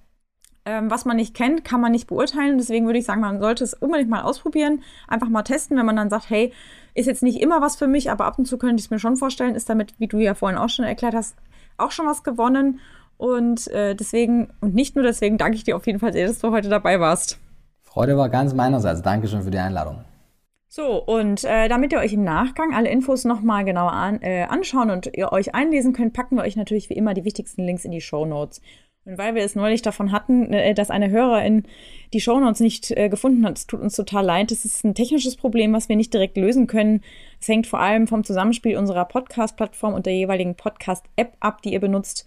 Speaker 1: ähm, was man nicht kennt, kann man nicht beurteilen. Deswegen würde ich sagen, man sollte es unbedingt mal ausprobieren, einfach mal testen, wenn man dann sagt, hey, ist jetzt nicht immer was für mich, aber ab und zu könnte ich es mir schon vorstellen, ist damit, wie du ja vorhin auch schon erklärt hast, auch schon was gewonnen. Und äh, deswegen, und nicht nur deswegen, danke ich dir auf jeden Fall sehr, dass du heute dabei warst.
Speaker 3: Freude war ganz meinerseits. Dankeschön für die Einladung.
Speaker 1: So, und äh, damit ihr euch im Nachgang alle Infos nochmal genauer an, äh, anschauen und ihr euch einlesen könnt, packen wir euch natürlich wie immer die wichtigsten Links in die Show Notes. Weil wir es neulich davon hatten, äh, dass eine Hörerin die Shownotes nicht äh, gefunden hat, es tut uns total leid. Das ist ein technisches Problem, was wir nicht direkt lösen können. Es hängt vor allem vom Zusammenspiel unserer Podcast-Plattform und der jeweiligen Podcast-App ab, die ihr benutzt.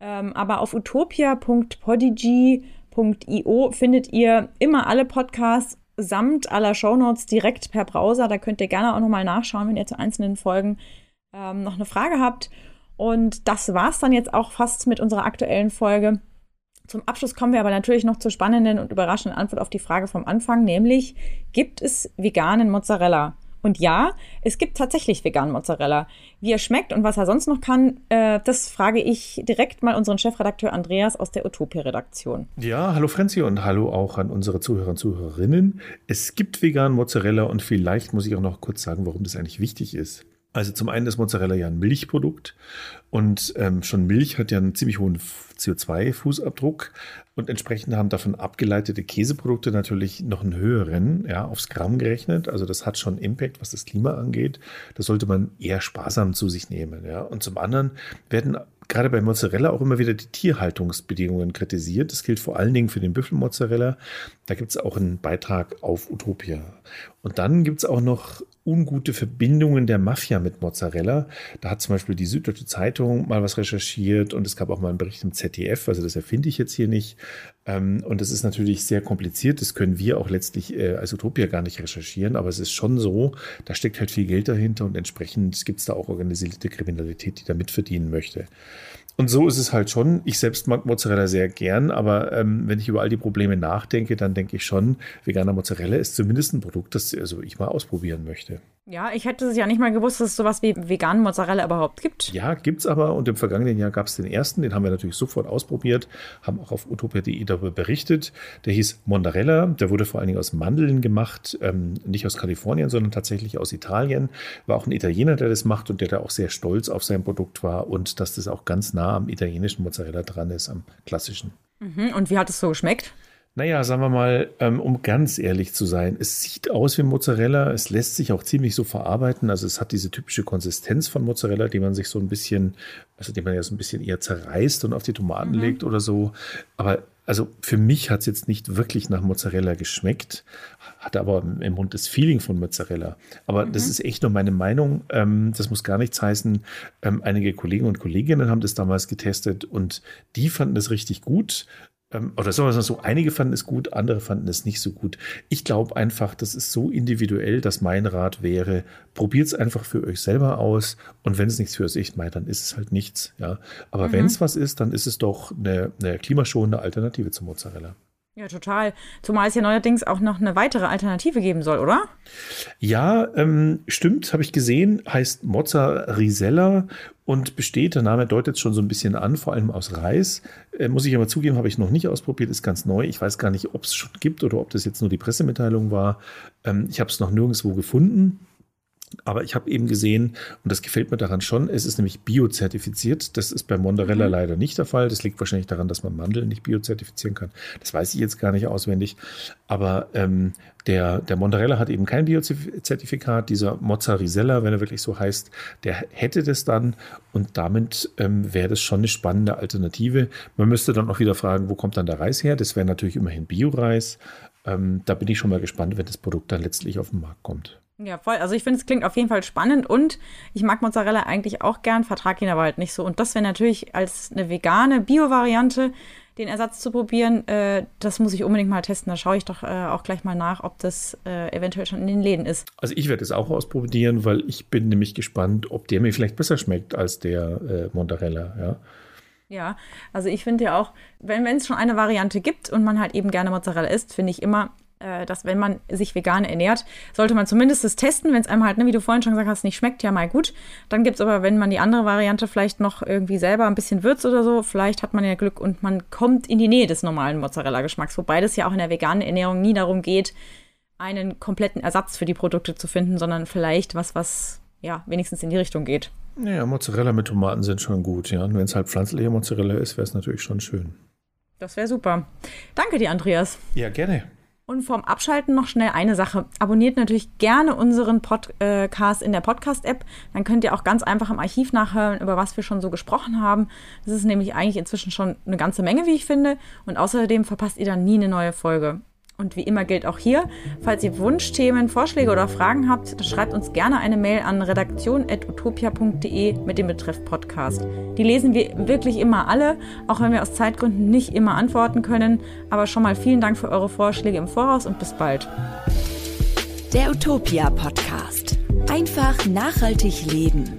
Speaker 1: Ähm, aber auf utopia.podigy.io findet ihr immer alle Podcasts samt aller Shownotes direkt per Browser. Da könnt ihr gerne auch nochmal nachschauen, wenn ihr zu einzelnen Folgen ähm, noch eine Frage habt. Und das war's dann jetzt auch fast mit unserer aktuellen Folge. Zum Abschluss kommen wir aber natürlich noch zur spannenden und überraschenden Antwort auf die Frage vom Anfang, nämlich gibt es veganen Mozzarella? Und ja, es gibt tatsächlich veganen Mozzarella. Wie er schmeckt und was er sonst noch kann, äh, das frage ich direkt mal unseren Chefredakteur Andreas aus der Utopia-Redaktion.
Speaker 4: Ja, hallo Franzi und hallo auch an unsere Zuhörer und Zuhörerinnen. Es gibt veganen Mozzarella und vielleicht muss ich auch noch kurz sagen, warum das eigentlich wichtig ist. Also zum einen ist Mozzarella ja ein Milchprodukt und ähm, schon Milch hat ja einen ziemlich hohen CO2-Fußabdruck und entsprechend haben davon abgeleitete Käseprodukte natürlich noch einen höheren, ja, aufs Gramm gerechnet. Also das hat schon Impact, was das Klima angeht. Das sollte man eher sparsam zu sich nehmen, ja. Und zum anderen werden gerade bei Mozzarella auch immer wieder die Tierhaltungsbedingungen kritisiert. Das gilt vor allen Dingen für den Büffelmozzarella. Da gibt es auch einen Beitrag auf Utopia. Und dann gibt es auch noch ungute Verbindungen der Mafia mit Mozzarella. Da hat zum Beispiel die Süddeutsche Zeitung mal was recherchiert und es gab auch mal einen Bericht im ZDF, also das erfinde ich jetzt hier nicht. Ähm, und das ist natürlich sehr kompliziert, das können wir auch letztlich äh, als Utopia gar nicht recherchieren, aber es ist schon so, da steckt halt viel Geld dahinter und entsprechend gibt es da auch organisierte Kriminalität, die da mitverdienen möchte. Und so ist es halt schon. Ich selbst mag Mozzarella sehr gern, aber ähm, wenn ich über all die Probleme nachdenke, dann denke ich schon, veganer Mozzarella ist zumindest ein Produkt, das also ich mal ausprobieren möchte.
Speaker 1: Ja, ich hätte es ja nicht mal gewusst, dass es sowas wie veganen Mozzarella überhaupt gibt.
Speaker 4: Ja, gibt es aber. Und im vergangenen Jahr gab es den ersten, den haben wir natürlich sofort ausprobiert, haben auch auf utopia.de darüber berichtet. Der hieß Mondarella. Der wurde vor allen Dingen aus Mandeln gemacht, ähm, nicht aus Kalifornien, sondern tatsächlich aus Italien. War auch ein Italiener, der das macht und der da auch sehr stolz auf sein Produkt war und dass das auch ganz nah am italienischen Mozzarella dran ist, am klassischen.
Speaker 1: Mhm. Und wie hat es so geschmeckt?
Speaker 4: Naja, sagen wir mal, ähm, um ganz ehrlich zu sein, es sieht aus wie Mozzarella, es lässt sich auch ziemlich so verarbeiten. Also es hat diese typische Konsistenz von Mozzarella, die man sich so ein bisschen, also die man ja so ein bisschen eher zerreißt und auf die Tomaten mhm. legt oder so. Aber also für mich hat es jetzt nicht wirklich nach Mozzarella geschmeckt, hatte aber im Mund das Feeling von Mozzarella. Aber mhm. das ist echt nur meine Meinung. Ähm, das muss gar nichts heißen. Ähm, einige Kollegen und Kolleginnen haben das damals getestet und die fanden das richtig gut. Ähm, oder sagen wir mal so, einige fanden es gut, andere fanden es nicht so gut. Ich glaube einfach, das ist so individuell, dass mein Rat wäre, probiert es einfach für euch selber aus und wenn es nichts für euch meint, dann ist es halt nichts. Ja. Aber mhm. wenn es was ist, dann ist es doch eine, eine klimaschonende Alternative zum Mozzarella.
Speaker 1: Ja, total. Zumal es ja neuerdings auch noch eine weitere Alternative geben soll, oder?
Speaker 4: Ja, ähm, stimmt, habe ich gesehen. Heißt Mozzarella und besteht, der Name deutet schon so ein bisschen an, vor allem aus Reis. Äh, muss ich aber zugeben, habe ich noch nicht ausprobiert, ist ganz neu. Ich weiß gar nicht, ob es schon gibt oder ob das jetzt nur die Pressemitteilung war. Ähm, ich habe es noch nirgendwo gefunden. Aber ich habe eben gesehen, und das gefällt mir daran schon, es ist nämlich biozertifiziert. Das ist bei Mondarella mhm. leider nicht der Fall. Das liegt wahrscheinlich daran, dass man Mandeln nicht biozertifizieren kann. Das weiß ich jetzt gar nicht auswendig. Aber ähm, der, der Mondarella hat eben kein Biozertifikat. Dieser Mozzarella, wenn er wirklich so heißt, der hätte das dann. Und damit ähm, wäre das schon eine spannende Alternative. Man müsste dann auch wieder fragen, wo kommt dann der Reis her? Das wäre natürlich immerhin Bioreis. Ähm, da bin ich schon mal gespannt, wenn das Produkt dann letztlich auf den Markt kommt.
Speaker 1: Ja, voll. Also ich finde, es klingt auf jeden Fall spannend und ich mag Mozzarella eigentlich auch gern, vertrage ihn aber halt nicht so. Und das wäre natürlich als eine vegane Bio-Variante den Ersatz zu probieren, äh, das muss ich unbedingt mal testen. Da schaue ich doch äh, auch gleich mal nach, ob das äh, eventuell schon in den Läden ist.
Speaker 4: Also ich werde es auch ausprobieren, weil ich bin nämlich gespannt, ob der mir vielleicht besser schmeckt als der äh, Montarella, ja.
Speaker 1: Ja, also ich finde ja auch, wenn es schon eine Variante gibt und man halt eben gerne Mozzarella isst, finde ich immer, dass wenn man sich vegan ernährt, sollte man zumindest das testen, wenn es einem halt, ne, wie du vorhin schon gesagt hast, nicht schmeckt, ja mal gut. Dann gibt es aber, wenn man die andere Variante vielleicht noch irgendwie selber ein bisschen würzt oder so, vielleicht hat man ja Glück und man kommt in die Nähe des normalen Mozzarella-Geschmacks. Wobei das ja auch in der veganen Ernährung nie darum geht, einen kompletten Ersatz für die Produkte zu finden, sondern vielleicht was, was ja wenigstens in die Richtung geht.
Speaker 4: Ja, Mozzarella mit Tomaten sind schon gut, ja. Und wenn es halt pflanzliche Mozzarella ist, wäre es natürlich schon schön.
Speaker 1: Das wäre super. Danke dir, Andreas.
Speaker 4: Ja, gerne.
Speaker 1: Und vorm Abschalten noch schnell eine Sache. Abonniert natürlich gerne unseren Podcast in der Podcast-App. Dann könnt ihr auch ganz einfach im Archiv nachhören, über was wir schon so gesprochen haben. Das ist nämlich eigentlich inzwischen schon eine ganze Menge, wie ich finde. Und außerdem verpasst ihr dann nie eine neue Folge. Und wie immer gilt auch hier, falls ihr Wunschthemen, Vorschläge oder Fragen habt, dann schreibt uns gerne eine Mail an redaktion.utopia.de mit dem Betreff Podcast. Die lesen wir wirklich immer alle, auch wenn wir aus Zeitgründen nicht immer antworten können. Aber schon mal vielen Dank für eure Vorschläge im Voraus und bis bald.
Speaker 2: Der Utopia Podcast. Einfach nachhaltig leben.